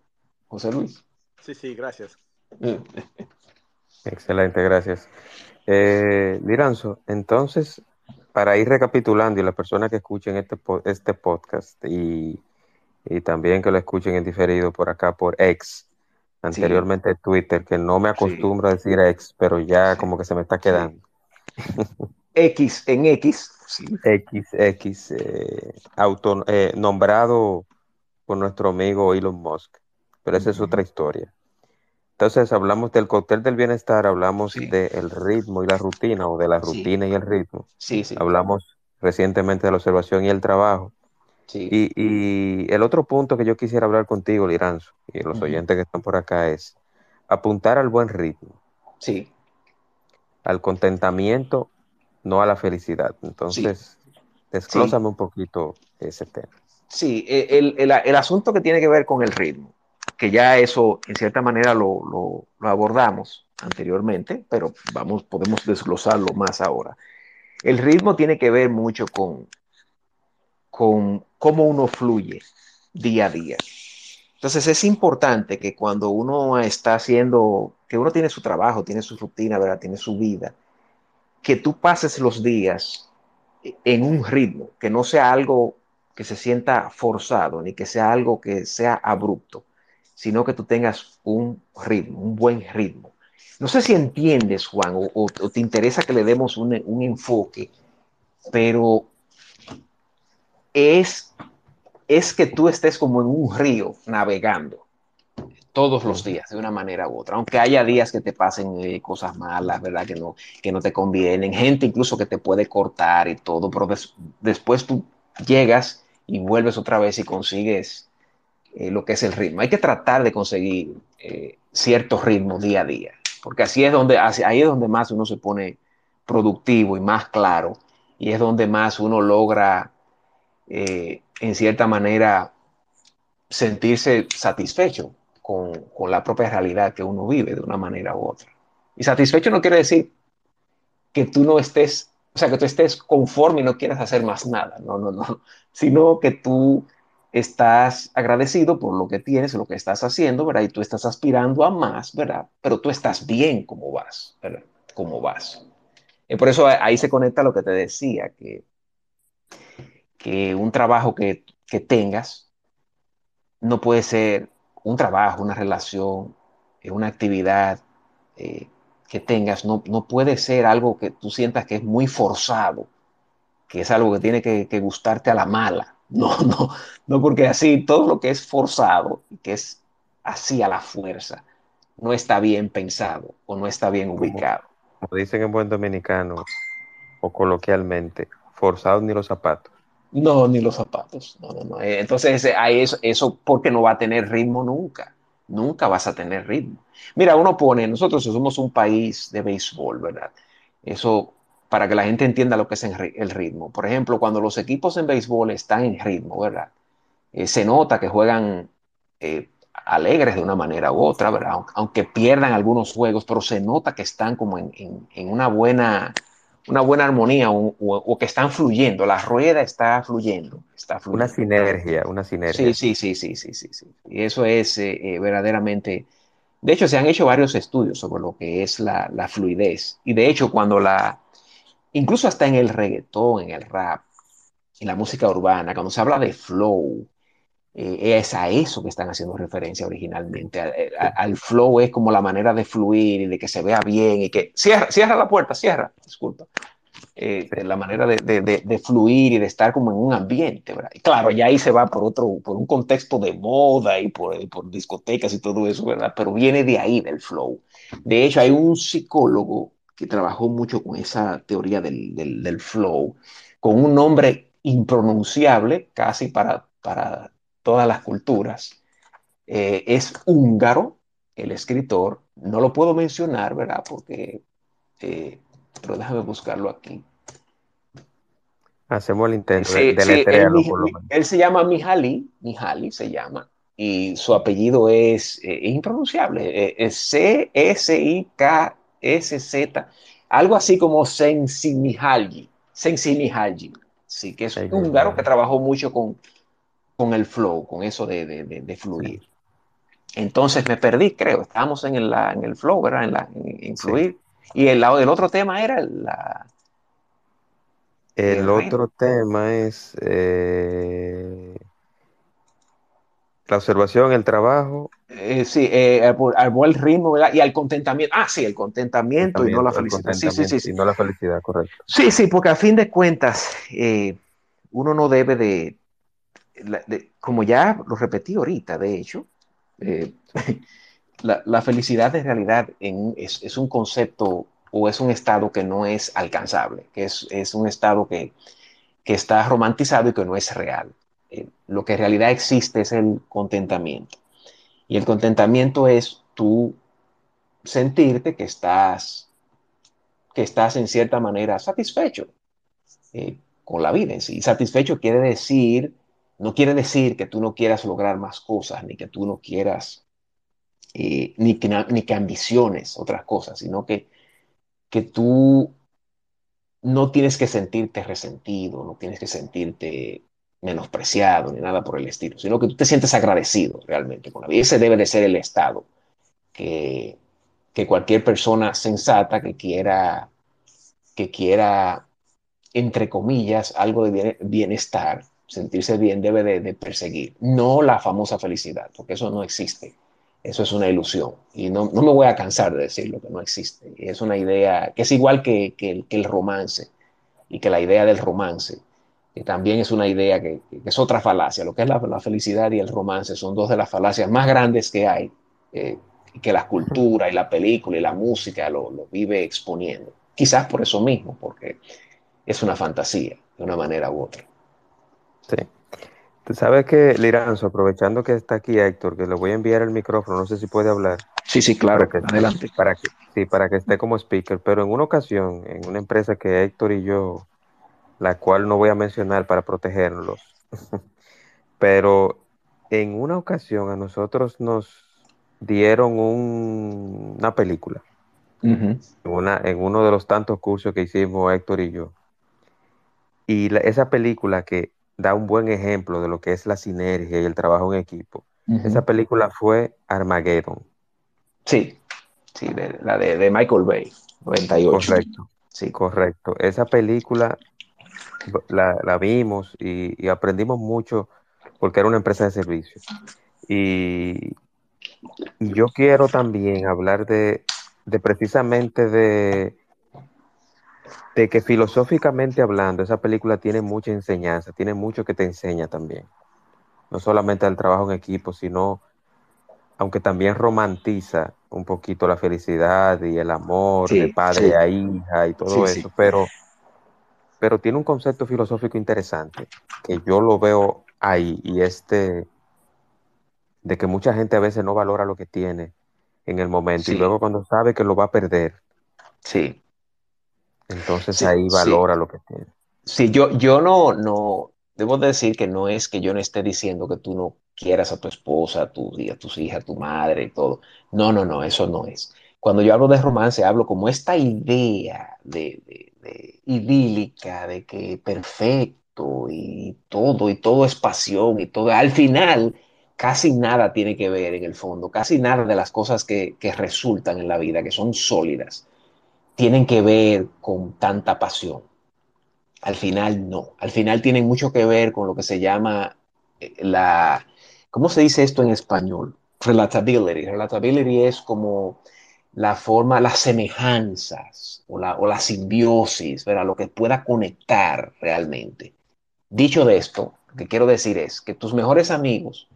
José Luis. Sí, sí, gracias. Excelente, gracias. Eh, Liranzo, entonces, para ir recapitulando y las personas que escuchen este, este podcast y, también que lo escuchen en diferido por acá por X, anteriormente Twitter, que no me acostumbro a decir X, pero ya como que se me está quedando. X en X. X, X, eh, auto, eh, nombrado por nuestro amigo Elon Musk pero esa es otra historia. Entonces hablamos del cóctel del bienestar, hablamos del ritmo y la rutina, o de la rutina y el ritmo. Sí, sí. Hablamos recientemente de la observación y el trabajo. Sí. Y, el otro punto que yo quisiera hablar contigo, Liranzo, y los oyentes que están por acá, es apuntar al buen ritmo. Sí. Al contentamiento, no a la felicidad. Entonces, desglósame un poquito ese tema. Sí, el, el asunto que tiene que ver con el ritmo que ya eso en cierta manera lo, abordamos anteriormente, pero vamos, podemos desglosarlo más ahora. El ritmo tiene que ver mucho con, con cómo uno fluye día a día. Entonces es importante que cuando uno está haciendo, que uno tiene su trabajo, tiene su rutina, ¿verdad? tiene su vida, que tú pases los días en un ritmo, que no sea algo que se sienta forzado, ni que sea algo que sea abrupto sino que tú tengas un ritmo, un buen ritmo. No sé si entiendes, Juan, o, te interesa que le demos un, enfoque, pero es, es que tú estés como en un río navegando todos los días, de una manera u otra, aunque haya días que te pasen eh, cosas malas, ¿verdad? Que no, que no te convienen, gente incluso que te puede cortar y todo, pero después tú llegas y vuelves otra vez y consigues eh, lo que es el ritmo. Hay que tratar de conseguir eh, ciertos ritmos día a día, porque así es donde, ahí es donde más uno se pone productivo y más claro, y es donde más uno logra, eh, en cierta manera, sentirse satisfecho con, con, la propia realidad que uno vive de una manera u otra. Y satisfecho no quiere decir que tú no estés, o sea, que tú estés conforme y no quieras hacer más nada, no, no, no, sino que tú estás agradecido por lo que tienes, lo que estás haciendo, ¿verdad? Y tú estás aspirando a más, ¿verdad? Pero tú estás bien como vas, ¿verdad? Como vas. Y por eso ahí se conecta lo que te decía, que, que un trabajo que, que tengas no puede ser un trabajo, una relación, eh, una actividad eh, que tengas, no, no, puede ser algo que tú sientas que es muy forzado, que es algo que tiene que, que gustarte a la mala, no, no, no, porque así todo lo que es forzado, que es así a la fuerza, no está bien pensado o no está bien ubicado. Como, dicen en buen dominicano o coloquialmente, forzado ni los zapatos. No, ni los zapatos. No, no, no. Entonces, eso, eso porque no va a tener ritmo nunca. Nunca vas a tener ritmo. Mira, uno pone, nosotros somos un país de béisbol, ¿verdad? Eso para que la gente entienda lo que es el ritmo. Por ejemplo, cuando los equipos en béisbol están en ritmo, ¿verdad? Eh, se nota que juegan eh, alegres de una manera u otra, ¿verdad? Aunque pierdan algunos juegos, pero se nota que están como en, una, buena, una buena armonía o, que están fluyendo, la rueda está fluyendo, está Una sinergia, una sinergia. Sí, sí, sí, sí, sí, sí. sí. Y eso es eh, verdaderamente... De hecho, se han hecho varios estudios sobre lo que es la, la fluidez. Y de hecho, cuando la, incluso hasta en el reggaetón, en el rap, en la música urbana, cuando se habla de flow, eh, es a eso que están haciendo referencia originalmente. al flow es como la manera de fluir y de que se vea bien y que cierra, cierra la puerta, cierra, disculpa. Eh, la manera de, de, fluir y de estar como en un ambiente, ¿verdad? Y claro, ya ahí se va por otro, por un contexto de moda y por, por discotecas y todo eso, ¿verdad? Pero viene de ahí, del flow. De hecho, hay un psicólogo que trabajó mucho con esa teoría del, flow, con un nombre impronunciable casi para, para todas las culturas. Eh, es húngaro, el escritor, no lo puedo mencionar, ¿verdad? Porque, eh, pero déjame buscarlo aquí. Hacemos el intento Sí, de, sí, él, deletrearlo, por lo mi- menos. él se llama Mihaly, Mihaly se llama, y su apellido es, eh, es impronunciable, es C-S-I-K-S-Z, algo así como Sensimihalyi, Sensimihalyi, sí, que es húngaro que trabajó mucho con, con el flow, con eso de, de- de- de fluir. Entonces me perdí, creo, estábamos en el, la- en el flow, ¿verdad? En, la, en, en Sí. fluir. Y el del otro tema era la, El el ritmo. otro tema es eh, la observación, el trabajo, Eh, sí, eh, al, al buen ritmo, ¿verdad? Y al contentamiento. Ah, sí, el el contentamiento y no la el felicidad. Sí, sí, sí, sí. y no la felicidad, correcto. Sí, sí, porque a fin de cuentas, eh, uno no debe de, la- de- como ya lo repetí ahorita, de hecho, eh, la, la felicidad en realidad en- es, es un concepto o es un estado que no es alcanzable, que es, es un estado que, que está romantizado y que no es real. Eh, lo que en realidad existe es el contentamiento. Y el contentamiento es tú sentirte que estás, que estás en cierta manera satisfecho eh, con la vida en sí. Satisfecho quiere decir, no quiere decir que tú no quieras lograr más cosas, ni que tú no quieras, eh, ni, que, ni que ambiciones otras cosas, sino que, que tú no tienes que sentirte resentido, no tienes que sentirte menospreciado ni nada por el estilo, sino que tú te sientes agradecido realmente con la vida. Ese debe de ser el estado que, que cualquier persona sensata que quiera, que quiera, entre comillas, algo de bien- bienestar, sentirse bien, debe de, perseguir. No la famosa felicidad, porque eso no existe. Eso es una ilusión. Y no, no me voy a cansar de decirlo, que no existe. Es una idea que es igual que, el, romance y que la idea del romance, que también es una idea que, es otra falacia. Lo que es la, felicidad y el romance son dos de las falacias más grandes que hay, eh, que la cultura y la película y la música lo, lo vive exponiendo. Quizás por eso mismo, porque es una fantasía, de una manera u otra. Sí. Tú sabes que, Liranzo, aprovechando que está aquí Héctor, que le voy a enviar el micrófono, no sé si puede hablar, Sí, sí, claro, para que, adelante. para que, sí, para que esté como speaker, pero en una ocasión, en una empresa que Héctor y yo, la cual no voy a mencionar para protegerlos, pero en una ocasión a nosotros nos dieron un- una película, en, una, en uno de los tantos cursos que hicimos Héctor y yo. Y la- esa película que da un buen ejemplo de lo que es la sinergia y el trabajo en equipo, esa película fue Armageddon. Sí, sí, de- la de, de Michael Bay, 98. Correcto, Sí, correcto. Esa película la, la vimos y, y aprendimos mucho porque era una empresa de servicios. Y, y yo quiero también hablar de, de precisamente de, de que filosóficamente hablando, esa película tiene mucha enseñanza, tiene mucho que te enseña también. No solamente el trabajo en equipo, sino, aunque también romantiza un poquito la felicidad y el amor de padre sí, a hija y todo sí, eso, pero, pero tiene un concepto filosófico interesante que yo lo veo ahí y este de que mucha gente a veces no valora lo que tiene en el momento y luego cuando sabe que lo va a perder, sí, entonces sí, ahí sí. valora lo que tiene. Sí, yo, yo no, no, debo decir que no es que yo no esté diciendo que tú no quieras a tu esposa, a, tu, a tus hijas, a tu madre y todo. No, no, no, eso no es. Cuando yo hablo de romance, hablo como esta idea de, de- de idílica, de que perfecto y todo, y todo es pasión y todo. Al final, casi nada tiene que ver en el fondo, casi nada de las cosas que, que resultan en la vida, que son sólidas, tienen que ver con tanta pasión. Al final no. Al final tienen mucho que ver con lo que se llama eh, la, ¿cómo se dice esto en español? Relatability. Relatability es como la forma, las semejanzas o la, o la simbiosis, ¿verdad? Lo que pueda conectar realmente. Dicho de esto, lo que quiero decir es que tus mejores amigos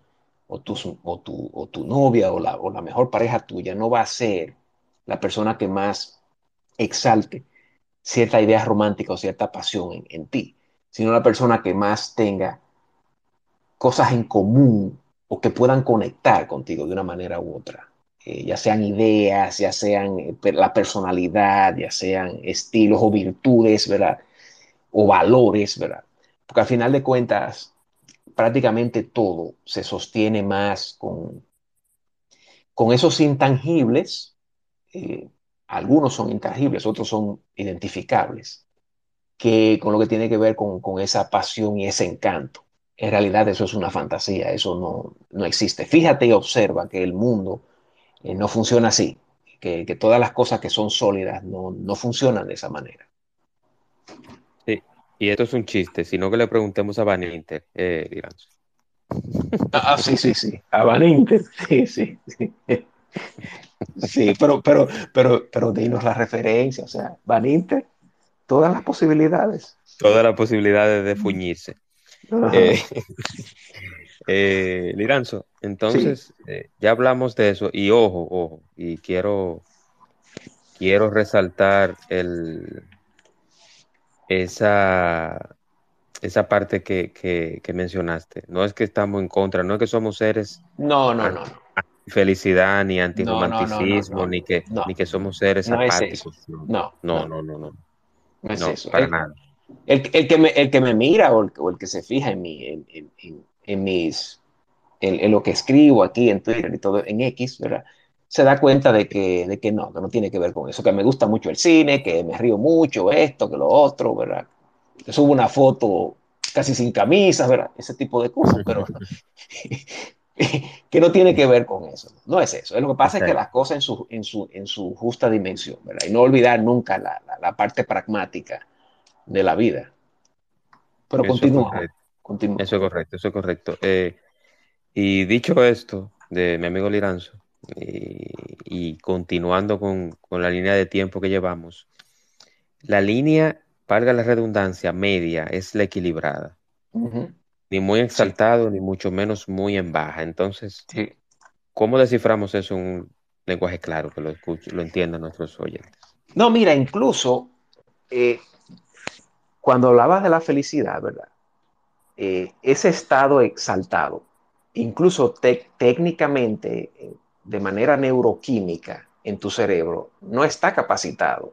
o, tus, o, tu, o tu novia o la, o la mejor pareja tuya no va a ser la persona que más exalte cierta idea romántica o cierta pasión en, en ti, sino la persona que más tenga cosas en común o que puedan conectar contigo de una manera u otra. Eh, ya sean ideas, ya sean eh, la personalidad, ya sean estilos o virtudes, ¿verdad? O valores, ¿verdad? Porque al final de cuentas, prácticamente todo se sostiene más con, con esos intangibles. Eh, algunos son intangibles, otros son identificables, que con lo que tiene que ver con, con esa pasión y ese encanto. En realidad eso es una fantasía, eso no, no existe. Fíjate y observa que el mundo eh, no funciona así, que, que, todas las cosas que son sólidas no, no funcionan de esa manera. Sí, y esto es un chiste, sino que le preguntemos a Van Inter, eh, Ah, ah, sí, sí, sí, a Van Inter, sí, sí, sí. Sí, pero, pero, pero, pero dinos la referencia, o sea, Van Inter, todas las posibilidades. Todas las posibilidades de fuñirse. Eh, eh, Liranzo, entonces sí. eh, ya hablamos de eso y ojo, ojo, y quiero, quiero resaltar el, esa, esa parte que, que, que, mencionaste. No es que estamos en contra, no es que somos seres. No, no, no. Felicidad, ni antirromanticismo, no, no, no, ni, que, ni que somos seres apáticos. Es no, no, no, no, no. No es eso. Para el, nada. El, el, que me, el que me mira o el, o el que se fija en, mi, en, en, en mis, en, lo que escribo aquí en Twitter y todo, en X, ¿verdad? se da cuenta de que, de que no, que no tiene que ver con eso, que me gusta mucho el cine, que me río mucho, esto, que lo otro, ¿verdad? Que subo una foto casi sin camisa, ¿verdad? Ese tipo de cosas, pero que no tiene que ver con eso. No es eso. Lo que pasa okay. es que las cosas en su, en, su, en su justa dimensión, ¿verdad? Y no olvidar nunca la, la, la parte pragmática de la vida. Pero eso continúa, es continúa. Eso es correcto, eso es correcto. Eh, y dicho esto, de mi amigo Liranzo, y, y continuando con, con, la línea de tiempo que llevamos, la línea, valga la redundancia, media es la equilibrada. Uh -huh. Ni muy exaltado, ni mucho menos muy en baja. Entonces, sí. ¿cómo desciframos eso en un lenguaje claro que lo, escuche, lo entiendan nuestros oyentes? No, mira, incluso eh, cuando hablabas de la felicidad, ¿verdad? Eh, ese estado exaltado, incluso técnicamente, de manera neuroquímica en tu cerebro, no está capacitado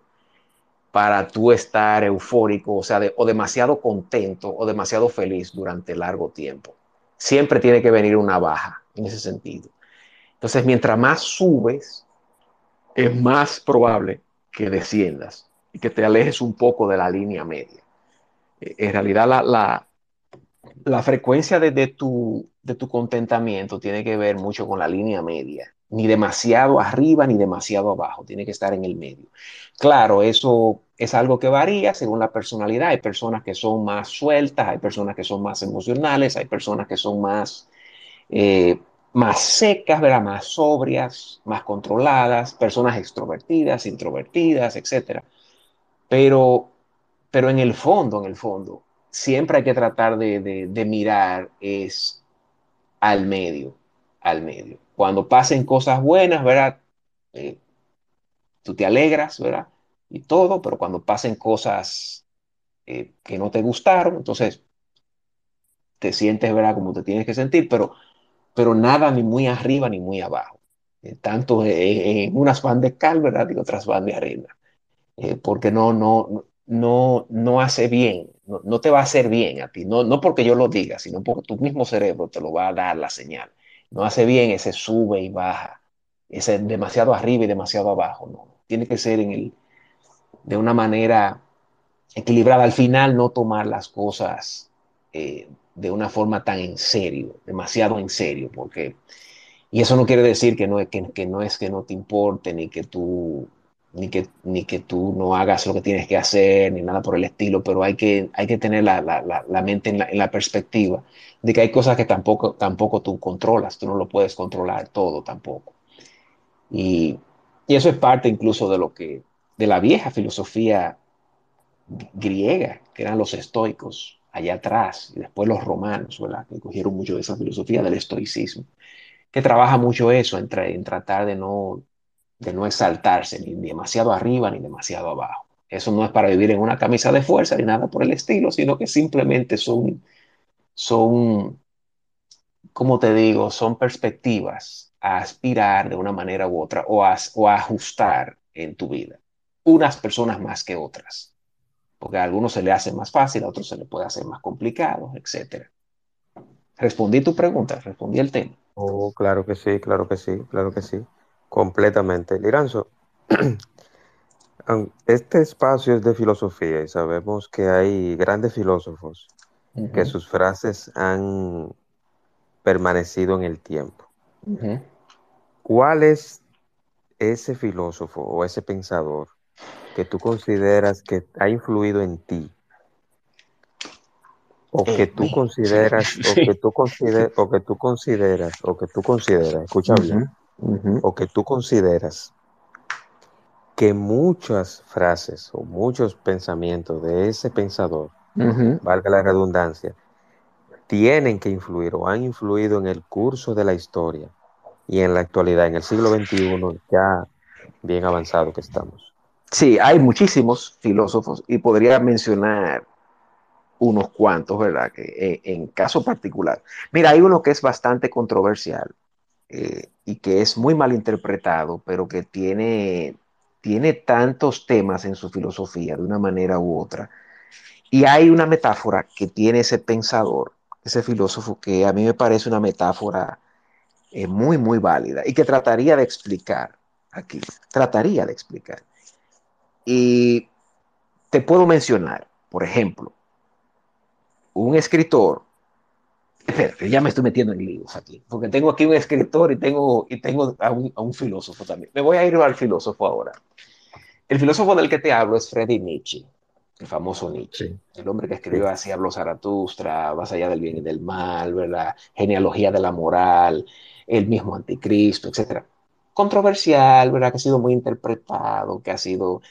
para tú estar eufórico, o sea, o demasiado contento o demasiado feliz durante largo tiempo. Siempre tiene que venir una baja en ese sentido. Entonces, mientras más subes, es más probable que desciendas y que te alejes un poco de la línea media. En realidad, la, frecuencia de tu contentamiento tiene que ver mucho con la línea media ni demasiado arriba ni demasiado abajo, tiene que estar en el medio. Claro, eso es algo que varía según la personalidad. Hay personas que son más sueltas, hay personas que son más emocionales, hay personas que son más, eh, más secas, ¿verdad? más sobrias, más controladas, personas extrovertidas, introvertidas, etc. Pero, pero en el fondo, en el fondo, siempre hay que tratar de, de, mirar es al medio, al medio cuando pasen cosas buenas, ¿verdad? Eh, tú te alegras, ¿verdad? Y todo, pero cuando pasen cosas eh, que no te gustaron, entonces te sientes, ¿verdad? Como te tienes que sentir, pero, pero nada ni muy arriba ni muy abajo. Eh, tanto en unas van de cal, ¿verdad? Y otras van de arena. Eh, porque no, no, no, no hace bien, no, no, te va a hacer bien a ti, no, no porque yo lo diga, sino porque tu mismo cerebro te lo va a dar la señal no hace bien ese sube y baja, ese demasiado arriba y demasiado abajo, no. Tiene que ser en el, de una manera equilibrada. Al final, no tomar las cosas eh, de una forma tan en serio, demasiado en serio, porque, y eso no quiere decir que no, que, que no es que no te importe, ni que tú ni que, ni que tú no hagas lo que tienes que hacer, ni nada por el estilo, pero hay que, hay que tener la, la, la mente en la, en la, perspectiva de que hay cosas que tampoco, tampoco tú controlas, tú no lo puedes controlar todo tampoco. Y, y eso es parte incluso de lo que, de la vieja filosofía griega, que eran los estoicos allá atrás, y después los romanos, ¿verdad? Que cogieron mucho de esa filosofía del estoicismo, que trabaja mucho eso, en, en tratar de no de no exaltarse ni demasiado arriba ni demasiado abajo. Eso no es para vivir en una camisa de fuerza ni nada por el estilo, sino que simplemente son, son como te digo, son perspectivas a aspirar de una manera u otra o a, o a ajustar en tu vida. Unas personas más que otras. Porque a algunos se le hace más fácil, a otros se le puede hacer más complicado, etc. Respondí tu pregunta, respondí el tema. Oh, claro que sí, claro que sí, claro que sí. Completamente. Liranzo, este espacio es de filosofía y sabemos que hay grandes filósofos que sus frases han permanecido en el tiempo. ¿Cuál es ese filósofo o ese pensador que tú consideras que ha influido en ti? O que tú consideras, o que tú consideras, o que tú consideras, o que tú consideras, escucha bien, o que tú consideras que muchas frases o muchos pensamientos de ese pensador, valga la redundancia, tienen que influir o han influido en el curso de la historia y en la actualidad, en el siglo XXI, ya bien avanzado que estamos. Sí, hay muchísimos filósofos y podría mencionar unos cuantos, ¿verdad? Que eh, en, caso particular. Mira, hay uno que es bastante controversial eh, y que es muy mal interpretado, pero que tiene, tiene tantos temas en su filosofía de una manera u otra. Y hay una metáfora que tiene ese pensador ese filósofo que a mí me parece una metáfora eh, muy, muy válida y que trataría de explicar aquí, trataría de explicar. Y te puedo mencionar, por ejemplo, un escritor, espera, ya me estoy metiendo en líos aquí, porque tengo aquí un escritor y tengo, y tengo a un, a un filósofo también. Me voy a ir al filósofo ahora. El filósofo del que te hablo es Friedrich Nietzsche el famoso Nietzsche, el hombre que escribió así habló Zaratustra, más allá del bien y del mal, ¿verdad? Genealogía de la moral, el mismo anticristo, etc. Controversial, ¿verdad? Que ha sido muy interpretado, que ha sido,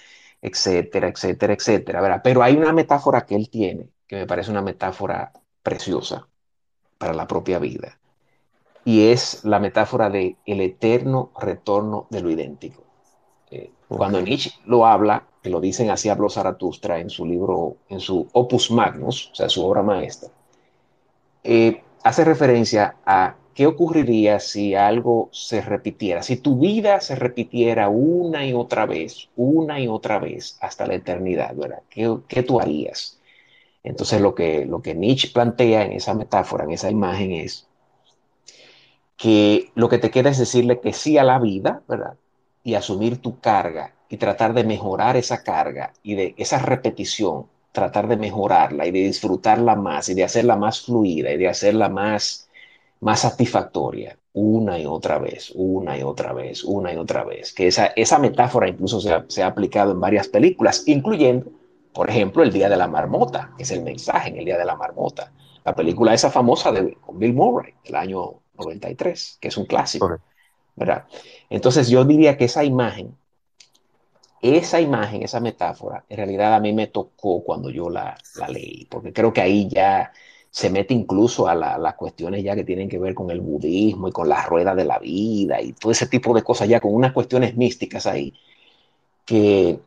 etcétera, etcétera, etcétera, ¿verdad? Pero hay una metáfora que él tiene, que me parece una metáfora preciosa para la propia vida, y es la metáfora de el eterno retorno de lo idéntico. Eh, cuando Nietzsche lo habla, que lo dicen así habló Zaratustra en su libro, en su Opus Magnus, o sea, su obra maestra, eh, hace referencia a qué ocurriría si algo se repitiera, si tu vida se repitiera una y otra vez, una y otra vez, hasta la eternidad, ¿verdad? ¿Qué, qué tú harías? Entonces lo que, lo que Nietzsche plantea en esa metáfora, en esa imagen, es que lo que te queda es decirle que sí a la vida, ¿verdad? Y asumir tu carga y tratar de mejorar esa carga y de esa repetición, tratar de mejorarla y de disfrutarla más y de hacerla más fluida y de hacerla más, más satisfactoria una y otra vez, una y otra vez, una y otra vez. Que esa, esa metáfora incluso se ha, se ha aplicado en varias películas, incluyendo, por ejemplo, El Día de la Marmota, que es el mensaje en El Día de la Marmota. La película esa famosa de con Bill Murray, del año 93, que es un clásico. ¿verdad? Entonces yo diría que esa imagen esa imagen, esa metáfora, en realidad a mí me tocó cuando yo la, leí, porque creo que ahí ya se mete incluso a las cuestiones ya que tienen que ver con el budismo y con la rueda de la vida y todo ese tipo de cosas ya con unas cuestiones místicas ahí, que,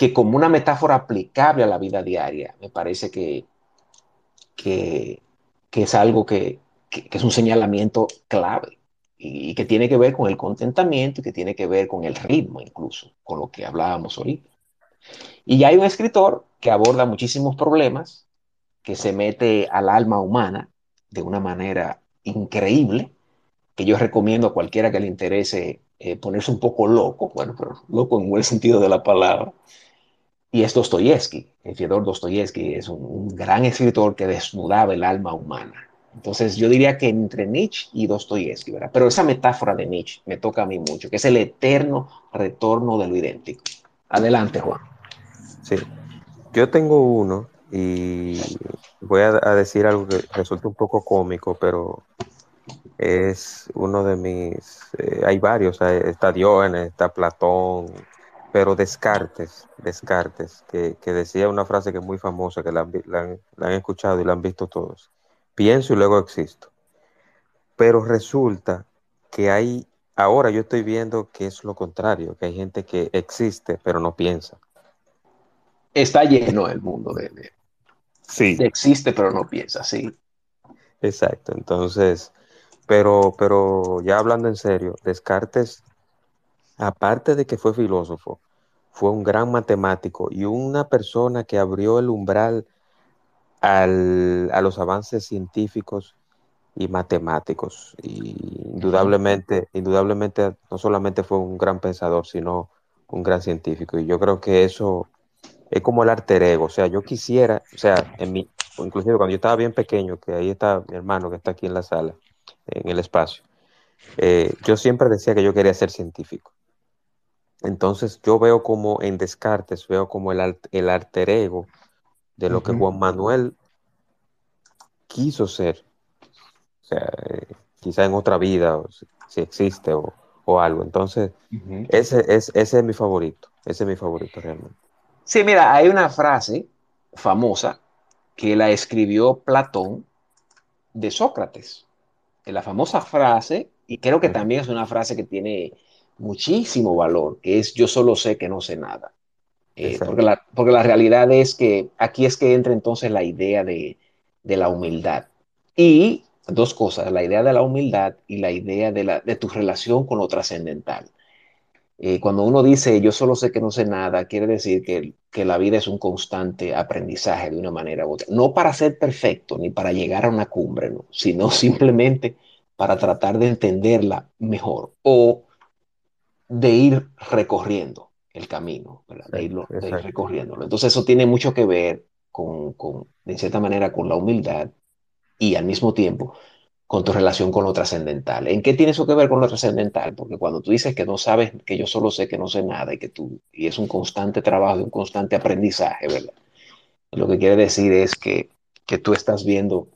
que como una metáfora aplicable a la vida diaria, me parece que, que, es algo que es un señalamiento clave y, que tiene que ver con el contentamiento y que tiene que ver con el ritmo incluso, con lo que hablábamos ahorita. Y ya hay un escritor que aborda muchísimos problemas, que se mete al alma humana de una manera increíble, que yo recomiendo a cualquiera que le interese eh, ponerse un poco loco, bueno, pero loco en buen sentido de la palabra. Y es Dostoyevsky. El Fyodor Dostoyevsky es un gran escritor que desnudaba el alma humana entonces yo diría que entre Nietzsche y Dostoyevsky, ¿verdad? Pero esa metáfora de Nietzsche me toca a mí mucho, que es el eterno retorno de lo idéntico. Adelante, Juan. Sí, yo tengo uno y voy a, decir algo que resulta un poco cómico, pero es uno de mis, eh, hay varios, está Diógenes, está Platón, pero Descartes, Descartes, que, decía una frase que es muy famosa, que la han escuchado y la han visto todos pienso y luego existo. Pero resulta que hay, ahora yo estoy viendo que es lo contrario, que hay gente que existe pero no piensa. Está lleno el mundo de, sí. existe pero no piensa, sí. Exacto, entonces, pero, pero ya hablando en serio, Descartes, aparte de que fue filósofo, fue un gran matemático y una persona que abrió el umbral al, a los avances científicos y matemáticos. Y indudablemente, indudablemente no solamente fue un gran pensador, sino un gran científico. Y yo creo que eso es como el arte ego. O sea, yo quisiera, o sea, en mi, inclusive cuando yo estaba bien pequeño, que ahí está mi hermano que está aquí en la sala, en el espacio, eh, yo siempre decía que yo quería ser científico. Entonces yo veo como en Descartes, veo como el, el alter ego de lo que Juan Manuel quiso ser. O sea, eh, quizá en otra vida, si, existe o, algo. Entonces, ese, es, ese es mi favorito. Ese es mi favorito realmente. Sí, mira, hay una frase famosa que la escribió Platón de Sócrates. La famosa frase, y creo que también es una frase que tiene muchísimo valor, que es yo solo sé que no sé nada. Eh, porque, la, porque, la, realidad es que aquí es que entra entonces la idea de, de, la humildad. Y dos cosas, la idea de la humildad y la idea de, la, de tu relación con lo trascendental. Eh, cuando uno dice yo solo sé que no sé nada, quiere decir que, que, la vida es un constante aprendizaje de una manera u otra. No para ser perfecto ni para llegar a una cumbre, ¿no? sino simplemente para tratar de entenderla mejor o de ir recorriendo el camino, De, irlo, ir recorriéndolo. Entonces eso tiene mucho que ver con, con, de cierta manera, con la humildad y al mismo tiempo con tu relación con lo trascendental. ¿En qué tiene eso que ver con lo trascendental? Porque cuando tú dices que no sabes, que yo solo sé que no sé nada y que tú, y es un constante trabajo, un constante aprendizaje, ¿verdad? Lo que quiere decir es que, que tú estás viendo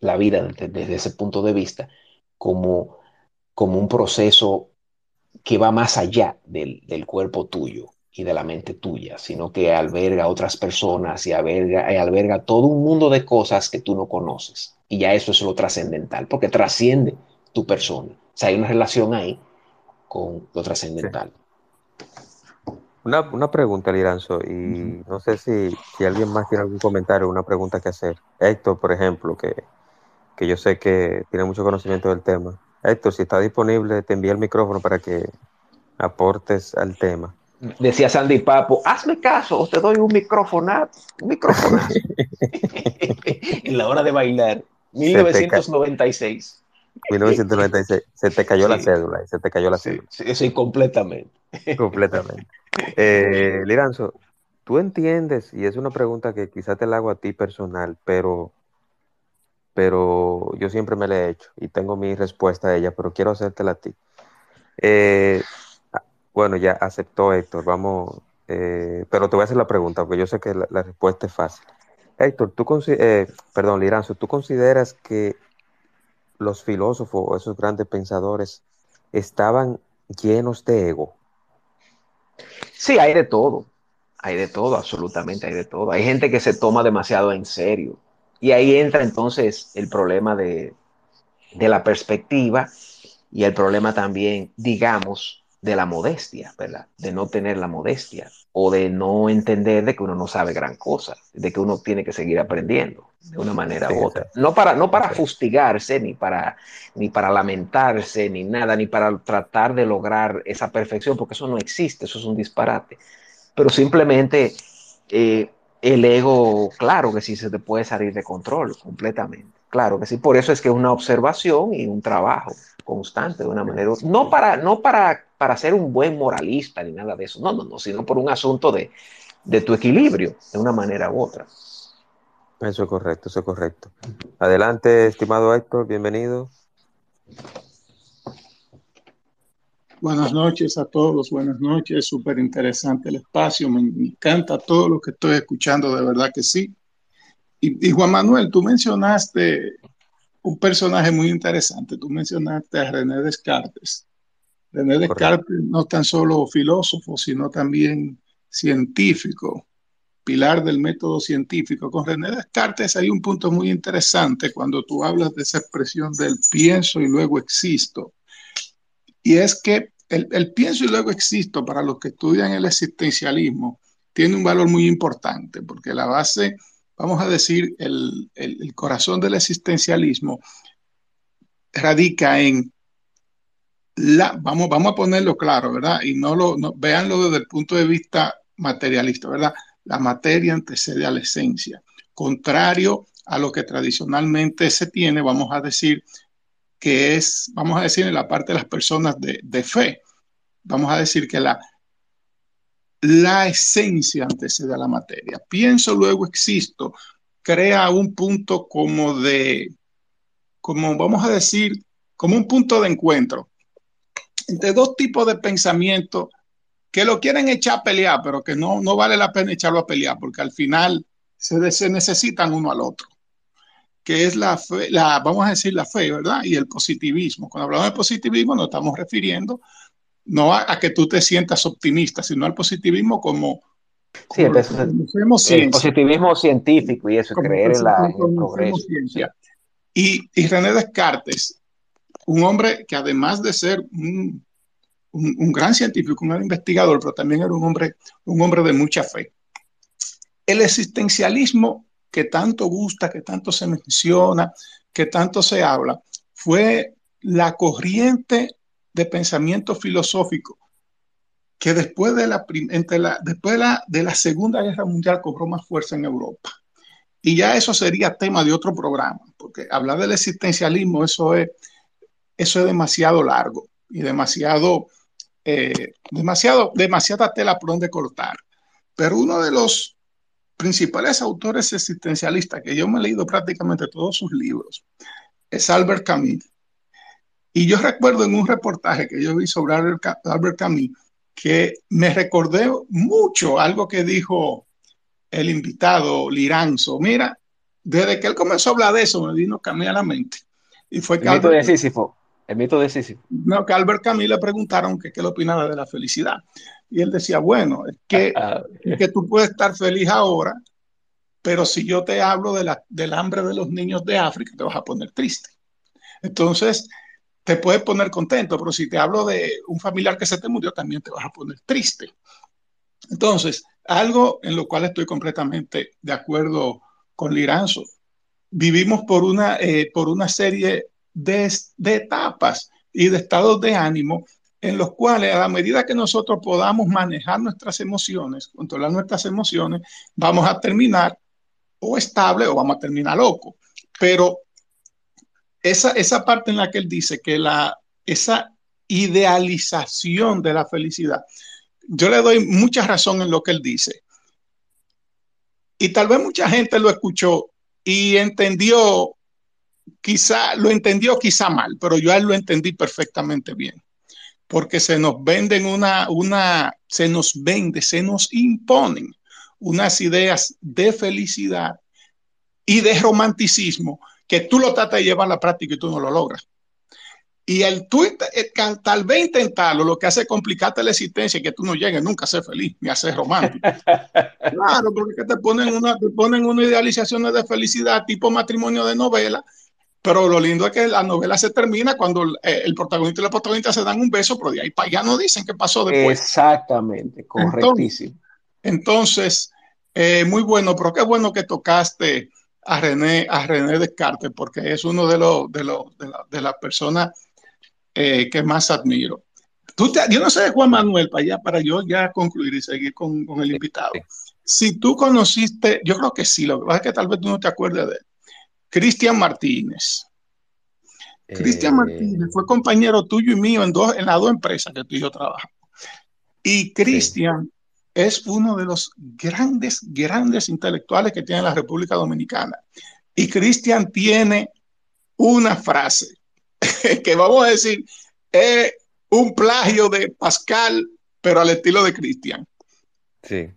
la vida desde, desde ese punto de vista como, como un proceso que va más allá del, del, cuerpo tuyo y de la mente tuya, sino que alberga otras personas y alberga, y alberga todo un mundo de cosas que tú no conoces. Y ya eso es lo trascendental, porque trasciende tu persona. O sea, hay una relación ahí con lo trascendental. Sí. Una, una, pregunta, Liranzo, y uh -huh. no sé si, si, alguien más tiene algún comentario, una pregunta que hacer. Héctor, por ejemplo, que, que yo sé que tiene mucho conocimiento del tema. Héctor, si está disponible, te envía el micrófono para que aportes al tema. Decía Sandy Papo, hazme caso, o te doy un micrófonazo, un en la hora de bailar, 1996. 1996, se te cayó sí. la cédula, se te cayó la cédula. Sí, sí completamente. Completamente. Eh, Liranzo, tú entiendes, y es una pregunta que quizá te la hago a ti personal, pero pero yo siempre me la he hecho y tengo mi respuesta a ella, pero quiero hacértela a ti. Eh, bueno, ya aceptó Héctor, vamos, eh, pero te voy a hacer la pregunta, porque yo sé que la, respuesta es fácil. Héctor, tú, eh, perdón, Liranzo, ¿tú consideras que los filósofos o esos grandes pensadores estaban llenos de ego? Sí, hay de todo, hay de todo, absolutamente hay de todo. Hay gente que se toma demasiado en serio y ahí entra entonces el problema de, de, la perspectiva y el problema también, digamos, de la modestia, ¿verdad? De no tener la modestia o de no entender de que uno no sabe gran cosa, de que uno tiene que seguir aprendiendo de una manera u otra. No para, no para fustigarse, ni para, ni para lamentarse, ni nada, ni para tratar de lograr esa perfección, porque eso no existe, eso es un disparate. Pero simplemente eh, el ego, claro que sí se te puede salir de control completamente. Claro que sí, por eso es que es una observación y un trabajo constante de una manera, no para, no para, para ser un buen moralista ni nada de eso, no, no, no, sino por un asunto de, de tu equilibrio de una manera u otra. Eso es correcto, eso es correcto. Adelante, estimado Héctor, bienvenido. Buenas noches a todos, buenas noches, súper interesante el espacio, me encanta todo lo que estoy escuchando, de verdad que sí. Y, y, Juan Manuel, tú mencionaste un personaje muy interesante, tú mencionaste a René Descartes. René Descartes Correcto. no tan solo filósofo, sino también científico, pilar del método científico. Con René Descartes hay un punto muy interesante cuando tú hablas de esa expresión del pienso y luego existo. Y es que el, el, pienso y luego existo para los que estudian el existencialismo tiene un valor muy importante porque la base vamos a decir, el, el, corazón del existencialismo radica en vamos, vamos a ponerlo claro, ¿verdad? Y no lo, no, véanlo desde el punto de vista materialista, ¿verdad? La materia antecede a la esencia. Contrario a lo que tradicionalmente se tiene, vamos a decir que es, vamos a decir en la parte de las personas de, de fe, vamos a decir que la, la esencia antecede a la materia. Pienso, luego existo, crea un punto como de, como vamos a decir, como un punto de encuentro entre dos tipos de pensamiento que lo quieren echar a pelear, pero que no, no vale la pena echarlo a pelear, porque al final se, se necesitan uno al otro, que es la fe, la, vamos a decir la fe, ¿verdad? Y el positivismo. Cuando hablamos de positivismo nos estamos refiriendo no a, que tú te sientas optimista, sino al positivismo como... Sí, el positivismo científico y eso, creer en, la, el progreso. Y, y, René Descartes, un hombre que además de ser un, un, gran científico, un gran investigador, pero también era un hombre, un hombre de mucha fe. El existencialismo que tanto gusta, que tanto se menciona, que tanto se habla, fue la corriente de pensamiento filosófico que después de la, entre la, después de la, Segunda Guerra Mundial cobró más fuerza en Europa. Y ya eso sería tema de otro programa, porque hablar del existencialismo, eso es, eso es demasiado largo y demasiado, eh, demasiado, demasiada tela por donde cortar. Pero uno de los principales autores existencialistas, que yo me he leído prácticamente todos sus libros, es Albert Camus. Y yo recuerdo en un reportaje que yo vi sobre Albert Camus que me recordé mucho algo que dijo el invitado Liranzo. Mira, desde que él comenzó a hablar de eso, me vino Camus a la mente. Y fue que el mito de Sísifo. El mito de Sísifo. No, que Albert Camus le preguntaron que qué le opinaba de la felicidad. Y él decía, bueno, es que, ah, es que tú puedes estar feliz ahora, pero si yo te hablo de la, del hambre de los niños de África, te vas a poner triste. Entonces, te puedes poner contento, pero si te hablo de un familiar que se te murió, también te vas a poner triste. Entonces, algo en lo cual estoy completamente de acuerdo con Liranzo. Vivimos por una, eh, por una serie de, de etapas y de estados de ánimo en los cuales a la medida que nosotros podamos manejar nuestras emociones, controlar nuestras emociones, vamos a terminar o estable o vamos a terminar loco. Pero esa, parte en la que él dice que la, esa idealización de la felicidad, yo le doy mucha razón en lo que él dice. Y tal vez mucha gente lo escuchó y entendió, quizá lo entendió quizá mal, pero yo a él lo entendí perfectamente bien. Porque se nos venden una, una, se nos vende, se nos imponen unas ideas de felicidad y de romanticismo que tú lo tratas de llevar a la práctica y tú no lo logras. Y el eh, tal vez intentarlo, lo que hace complicarte la existencia y que tú no llegues nunca a ser feliz ni a ser romántico. claro, porque te ponen una, te ponen una idealización de felicidad tipo matrimonio de novela, pero lo lindo es que la novela se termina cuando el, eh, protagonista y la protagonista se dan un beso, pero de ahí para allá no dicen qué pasó después. Exactamente, correctísimo. Entonces, eh, muy bueno, pero qué bueno que tocaste a René, a René Descartes, porque es uno de, los de, de, las personas eh, que más admiro. Tú yo no sé, Juan Manuel, para allá, para yo ya concluir y seguir con, con el invitado. Si tú conociste, yo creo que sí, lo que pasa es que tal vez tú no te acuerdes de él. Cristian Martínez. Cristian eh, Martínez fue compañero tuyo y mío en, dos, en las dos empresas que tú y yo trabajamos. Y Cristian es uno de los grandes, grandes intelectuales que tiene la República Dominicana. Y Cristian tiene una frase que vamos a decir es un plagio de Pascal, pero al estilo de Cristian. Sí.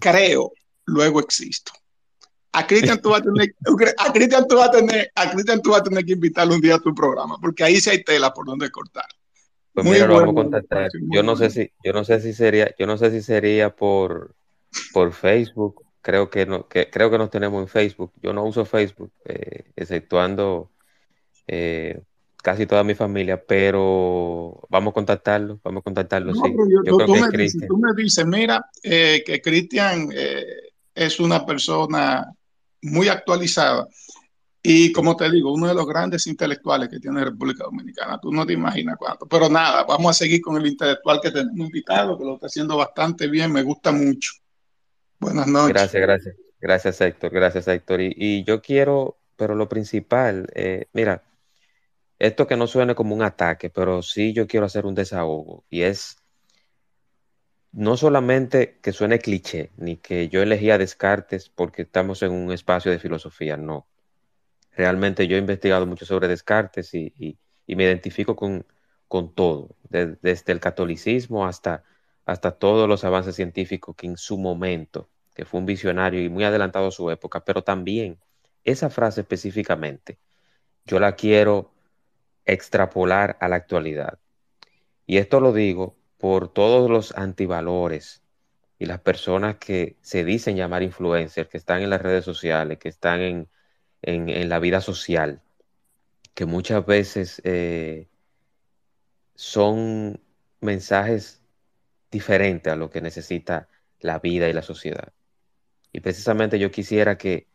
Creo, luego existo. A Cristian tú vas a tener, a Cristian tú vas a tener, a Cristian tú vas a tener que invitarlo un día a tu programa, porque ahí sí hay tela por donde cortar. Pues mira, lo vamos a contactar. Yo no sé si, yo no sé si sería, yo no sé si sería por, por Facebook. Creo que no, que, creo que nos tenemos en Facebook. Yo no uso Facebook, eh, exceptuando eh, casi toda mi familia, pero vamos a contactarlo, vamos a contactarlo, sí. Yo, creo tú, me dices, tú, me dices, mira, eh, que Cristian es una persona muy actualizada. Y como te digo, uno de los grandes intelectuales que tiene República Dominicana, tú no te imaginas cuánto. Pero nada, vamos a seguir con el intelectual que tenemos invitado, que lo está haciendo bastante bien, me gusta mucho. Buenas noches. Gracias, gracias. Gracias, Héctor. Gracias, Héctor. Y, yo quiero, pero lo principal, eh, mira, esto que no suene como un ataque, pero sí yo quiero hacer un desahogo. Y es no solamente que suene cliché, ni que yo elegía Descartes porque estamos en un espacio de filosofía, no. Realmente yo he investigado mucho sobre Descartes y, me identifico con, todo, desde el catolicismo hasta, hasta todos los avances científicos que en su momento, que fue un visionario y muy adelantado a su época, pero también esa frase específicamente, yo la quiero extrapolar a la actualidad. Y esto lo digo por todos los antivalores y las personas que se dicen llamar influencers, que están en las redes sociales, que están en, la vida social, que muchas veces eh, son mensajes diferentes a lo que necesita la vida y la sociedad. Y precisamente yo quisiera que,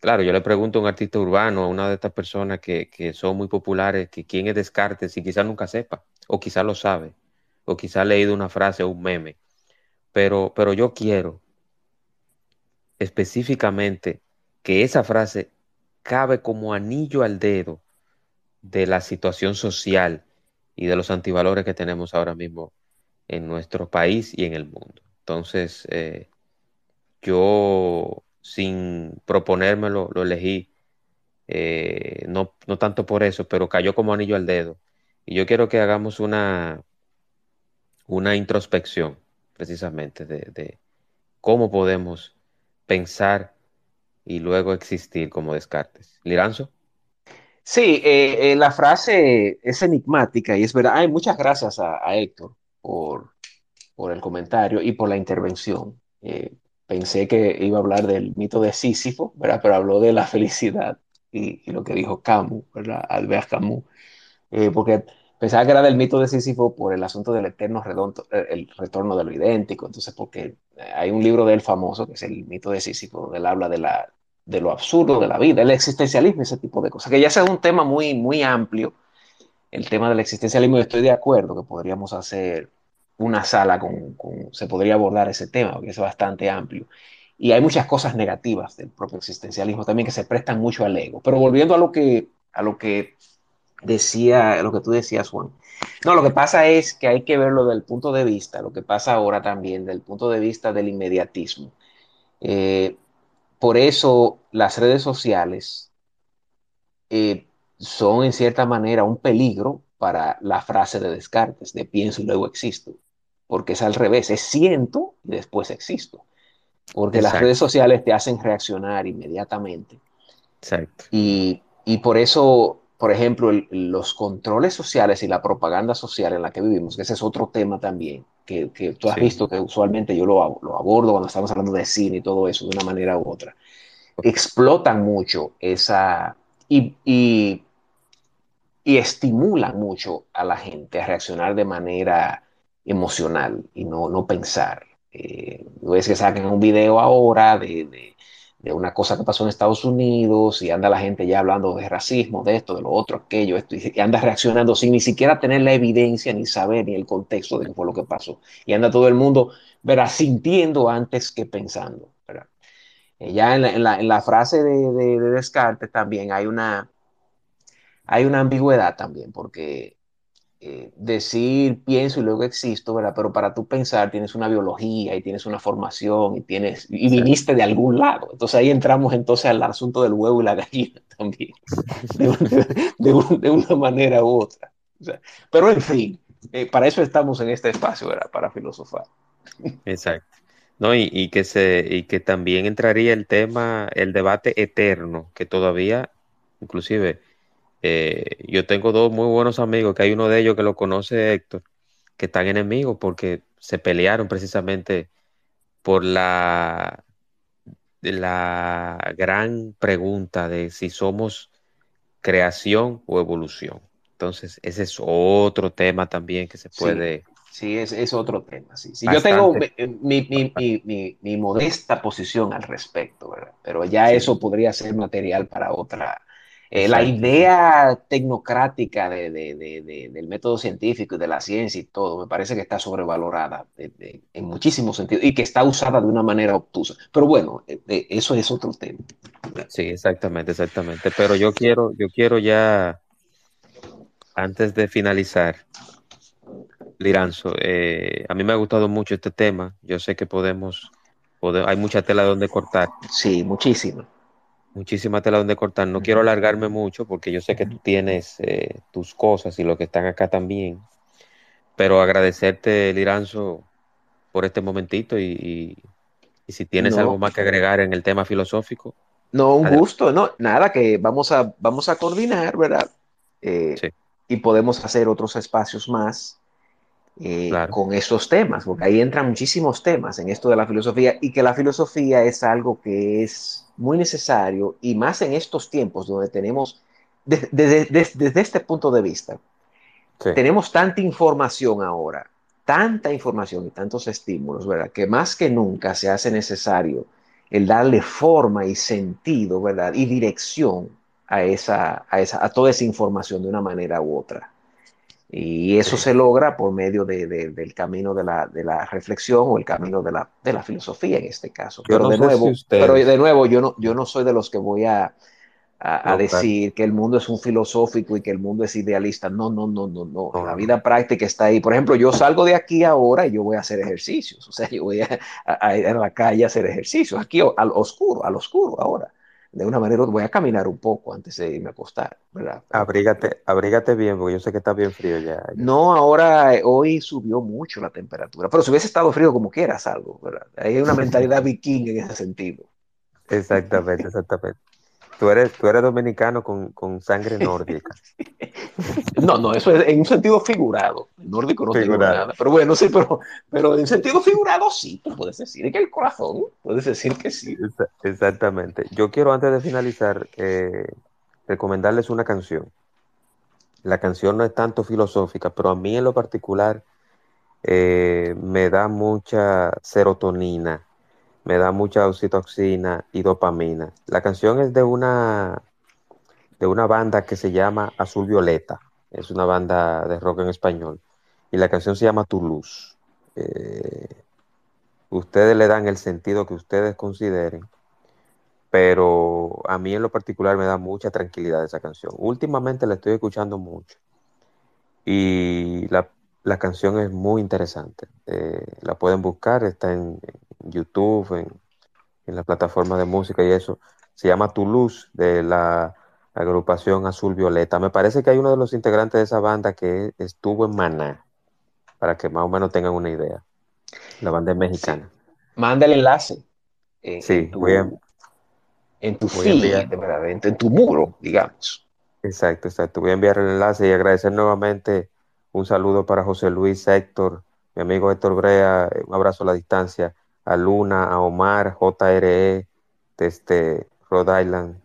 claro, yo le pregunto a un artista urbano, a una de estas personas que, que son muy populares, que quién es Descartes y quizás nunca sepa, o quizás lo sabe o quizá leído una frase o un meme, pero, pero yo quiero específicamente que esa frase cabe como anillo al dedo de la situación social y de los antivalores que tenemos ahora mismo en nuestro país y en el mundo. Entonces, eh, yo sin proponérmelo, lo elegí, eh, no, no tanto por eso, pero cayó como anillo al dedo. Y yo quiero que hagamos una, una introspección precisamente de, cómo podemos pensar y luego existir como Descartes. Liranzo. Sí, eh, eh, la frase es enigmática y es verdad. Hay muchas gracias a, Héctor por, por, el comentario y por la intervención. Eh, pensé que iba a hablar del mito de Sísifo, ¿verdad? pero habló de la felicidad y, lo que dijo Camus, ¿verdad? Albert Camus, porque Pensaba que era del mito de Sísifo por el asunto del eterno redondo, eh, el retorno de lo idéntico. Entonces, porque hay un libro de él famoso, que es el mito de Sísifo, donde él habla de, la, de lo absurdo de la vida, el existencialismo, ese tipo de cosas, que ya es un tema muy, muy amplio, el tema del existencialismo, estoy de acuerdo que podríamos hacer una sala con, con, se podría abordar ese tema, porque es bastante amplio. Y hay muchas cosas negativas del propio existencialismo también que se prestan mucho al ego. Pero volviendo a lo que, a lo que decía lo que tú decías, Juan. No, lo que pasa es que hay que verlo del punto de vista, lo que pasa ahora también, del punto de vista del inmediatismo. Eh, por eso las redes sociales eh, son en cierta manera un peligro para la frase de Descartes, de pienso y luego existo, porque es al revés, es siento y después existo, porque las redes sociales te hacen reaccionar inmediatamente. Exacto. Y, y por eso por ejemplo, los controles sociales y la propaganda social en la que vivimos, que ese es otro tema también, que, tú has visto que usualmente yo lo, lo, abordo cuando estamos hablando de cine y todo eso, de una manera u otra, explotan mucho esa y, y, estimulan mucho a la gente a reaccionar de manera emocional y no, no pensar. Eh, ves que sacan un video ahora de de una cosa que pasó en Estados Unidos y anda la gente ya hablando de racismo, de esto, de lo otro, aquello, esto, y anda reaccionando sin ni siquiera tener la evidencia, ni saber, ni el contexto de qué fue lo que pasó. Y anda todo el mundo, verá, sintiendo antes que pensando. Eh, ya en la, frase de, de, Descartes también hay una, hay una ambigüedad también, porque eh, decir pienso y luego existo, ¿verdad? Pero para tú pensar tienes una biología y tienes una formación y tienes y viniste de algún lado. Entonces ahí entramos entonces al asunto del huevo y la gallina también, de, una manera u otra. pero en fin, eh, para eso estamos en este espacio, ¿verdad? Para filosofar. Exacto. No, y, y, que se, y que también entraría el tema, el debate eterno, que todavía, inclusive, eh, yo tengo dos muy buenos amigos, que hay uno de ellos que lo conoce Héctor, que están enemigos porque se pelearon precisamente por la, la gran pregunta de si somos creación o evolución. Entonces, ese es otro tema también que se puede Sí, es, es otro tema. Sí, sí. Yo tengo mi, mi, mi, mi, modesta posición al respecto, ¿verdad? pero ya eso podría ser material para otra. Eh, la idea tecnocrática de, de, de, del método científico y de la ciencia y todo, me parece que está sobrevalorada en muchísimos sentidos y que está usada de una manera obtusa. Pero bueno, eh, eh, eso es otro tema. Sí, exactamente, exactamente. Pero yo quiero, yo quiero ya, antes de finalizar, Liranzo, eh, a mí me ha gustado mucho este tema. Yo sé que podemos, hay mucha tela donde cortar. Sí, muchísima. Muchísima tela donde cortar. No quiero alargarme mucho porque yo sé que tú tienes eh, tus cosas y los que están acá también. Pero agradecerte, Liranzo, por este momentito y, si tienes algo más que agregar en el tema filosófico. No, un gusto, no, nada, que vamos a, vamos a coordinar, ¿verdad? Eh, sí. Y podemos hacer otros espacios más eh, con esos temas, porque ahí entran muchísimos temas en esto de la filosofía y que la filosofía es algo que es muy necesario y más en estos tiempos donde tenemos, desde, este punto de vista, tenemos tanta información ahora, tanta información y tantos estímulos, ¿verdad? Que más que nunca se hace necesario el darle forma y sentido, ¿verdad? Y dirección a, esa, a, esa, a toda esa información de una manera u otra. Y eso se logra por medio de, del camino de la, de la, reflexión o el camino de la, de la filosofía en este caso. pero, de nuevo, pero de nuevo, yo no, yo no soy de los que voy a, a, decir que el mundo es un filosófico y que el mundo es idealista. No, no, no, no, no. La vida práctica está ahí. Por ejemplo, yo salgo de aquí ahora y yo voy a hacer ejercicios. O sea, yo voy a, ir a la calle a hacer ejercicios. Aquí al oscuro, al oscuro ahora de una manera voy a caminar un poco antes de irme a acostar, ¿verdad? Abrígate, abrígate bien, porque yo sé que está bien frío ya. No, ahora, eh, hoy subió mucho la temperatura, pero si hubiese estado frío como quieras algo, ¿verdad? Hay una mentalidad vikinga en ese sentido. Exactamente, exactamente. Tú eres, tú eres dominicano con, con sangre nórdica. no, no, eso es en un sentido figurado. El nórdico no tiene nada. Pero bueno, sí, pero, pero en sentido figurado sí, tú puedes decir que el corazón, puedes decir que sí. Exactamente. Yo quiero antes de finalizar eh, recomendarles una canción. La canción no es tanto filosófica, pero a mí en lo particular eh, me da mucha serotonina me da mucha oxitoxina y dopamina. La canción es de una, de una banda que se llama Azul Violeta. Es una banda de rock en español. Y la canción se llama Tu Luz. Eh, ustedes le dan el sentido que ustedes consideren, pero a mí en lo particular me da mucha tranquilidad esa canción. Últimamente la estoy escuchando mucho y la, canción es muy interesante. Eh, la pueden buscar, está en, YouTube, en, en la plataforma de música y eso. Se llama Toulouse, de la agrupación Azul Violeta. Me parece que hay uno de los integrantes de esa banda que estuvo en Maná, para que más o menos tengan una idea. La banda es mexicana. Manda el enlace. sí, en tu, voy en tu feed, en tu muro, digamos. Exacto, exacto. Voy a enviar el enlace y agradecer nuevamente un saludo para José Luis Héctor, mi amigo Héctor Brea, un abrazo a la distancia a Luna, a Omar, JRE, desde Rhode Island,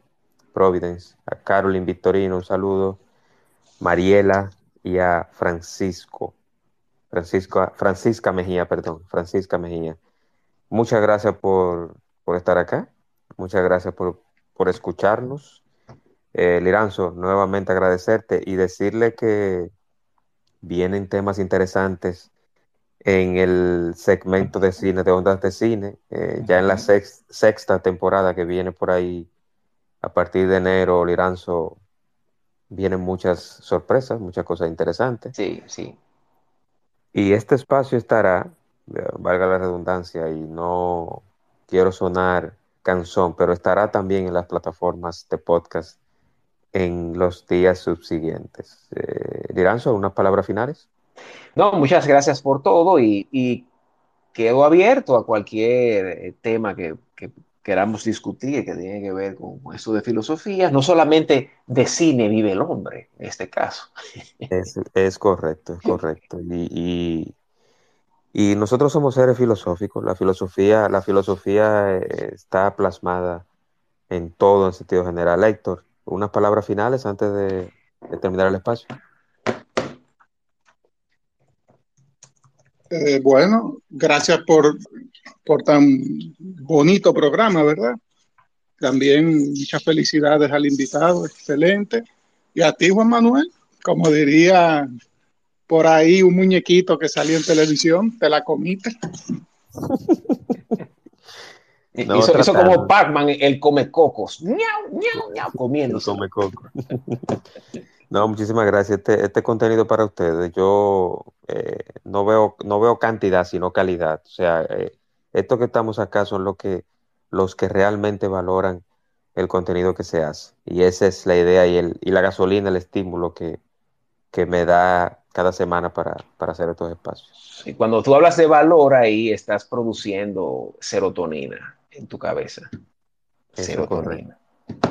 Providence, a Carolyn Victorino, un saludo, Mariela y a Francisco, Francisco, Francisca Mejía, perdón, Francisca Mejía. Muchas gracias por, estar acá, muchas gracias por, escucharnos. Eh, Liranzo, nuevamente agradecerte y decirle que vienen temas interesantes en el segmento de cine, de ondas de cine, eh, ya en la sexta temporada que viene por ahí, a partir de enero, Liranzo, vienen muchas sorpresas, muchas cosas interesantes. Sí, sí. Y este espacio estará, eh, valga la redundancia, y no quiero sonar canción, pero estará también en las plataformas de podcast en los días subsiguientes. Eh, Liranzo, unas palabras finales. No, muchas gracias por todo y, quedo abierto a cualquier eh, tema que, queramos discutir que tiene que ver con esto de filosofía. No solamente de cine vive el hombre, en este caso. Es, correcto, es correcto. Y, y, nosotros somos seres filosóficos. La filosofía, la filosofía eh, está plasmada en todo en sentido general. Héctor, unas palabras finales antes de terminar el espacio. Eh, bueno, gracias por, por tan bonito programa, ¿verdad? También muchas felicidades al invitado, excelente. Y a ti, Juan Manuel, como diría por ahí un muñequito que salió en televisión, te la comiste. No, hizo, como Pac-Man, el come cocos. ¡Miau, miau, miau! Comiendo. Come no, muchísimas gracias. Este, este contenido para ustedes, yo eh, no, veo, no veo cantidad, sino calidad. O sea, eh, esto que estamos acá son lo que, los que realmente valoran el contenido que se hace. Y esa es la idea y, el, y la gasolina, el estímulo que, que me da cada semana para, para hacer estos espacios. Y cuando tú hablas de valor, ahí estás produciendo serotonina en tu cabeza. Eso es correcto.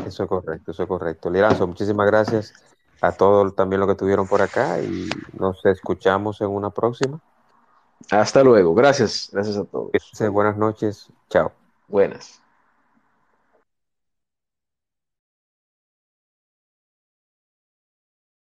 Eso es correcto, eso es correcto. Liranzo, muchísimas gracias a todos también los que estuvieron por acá y nos escuchamos en una próxima. Hasta luego. Gracias. Gracias a todos. Buenas noches. Chao. Buenas.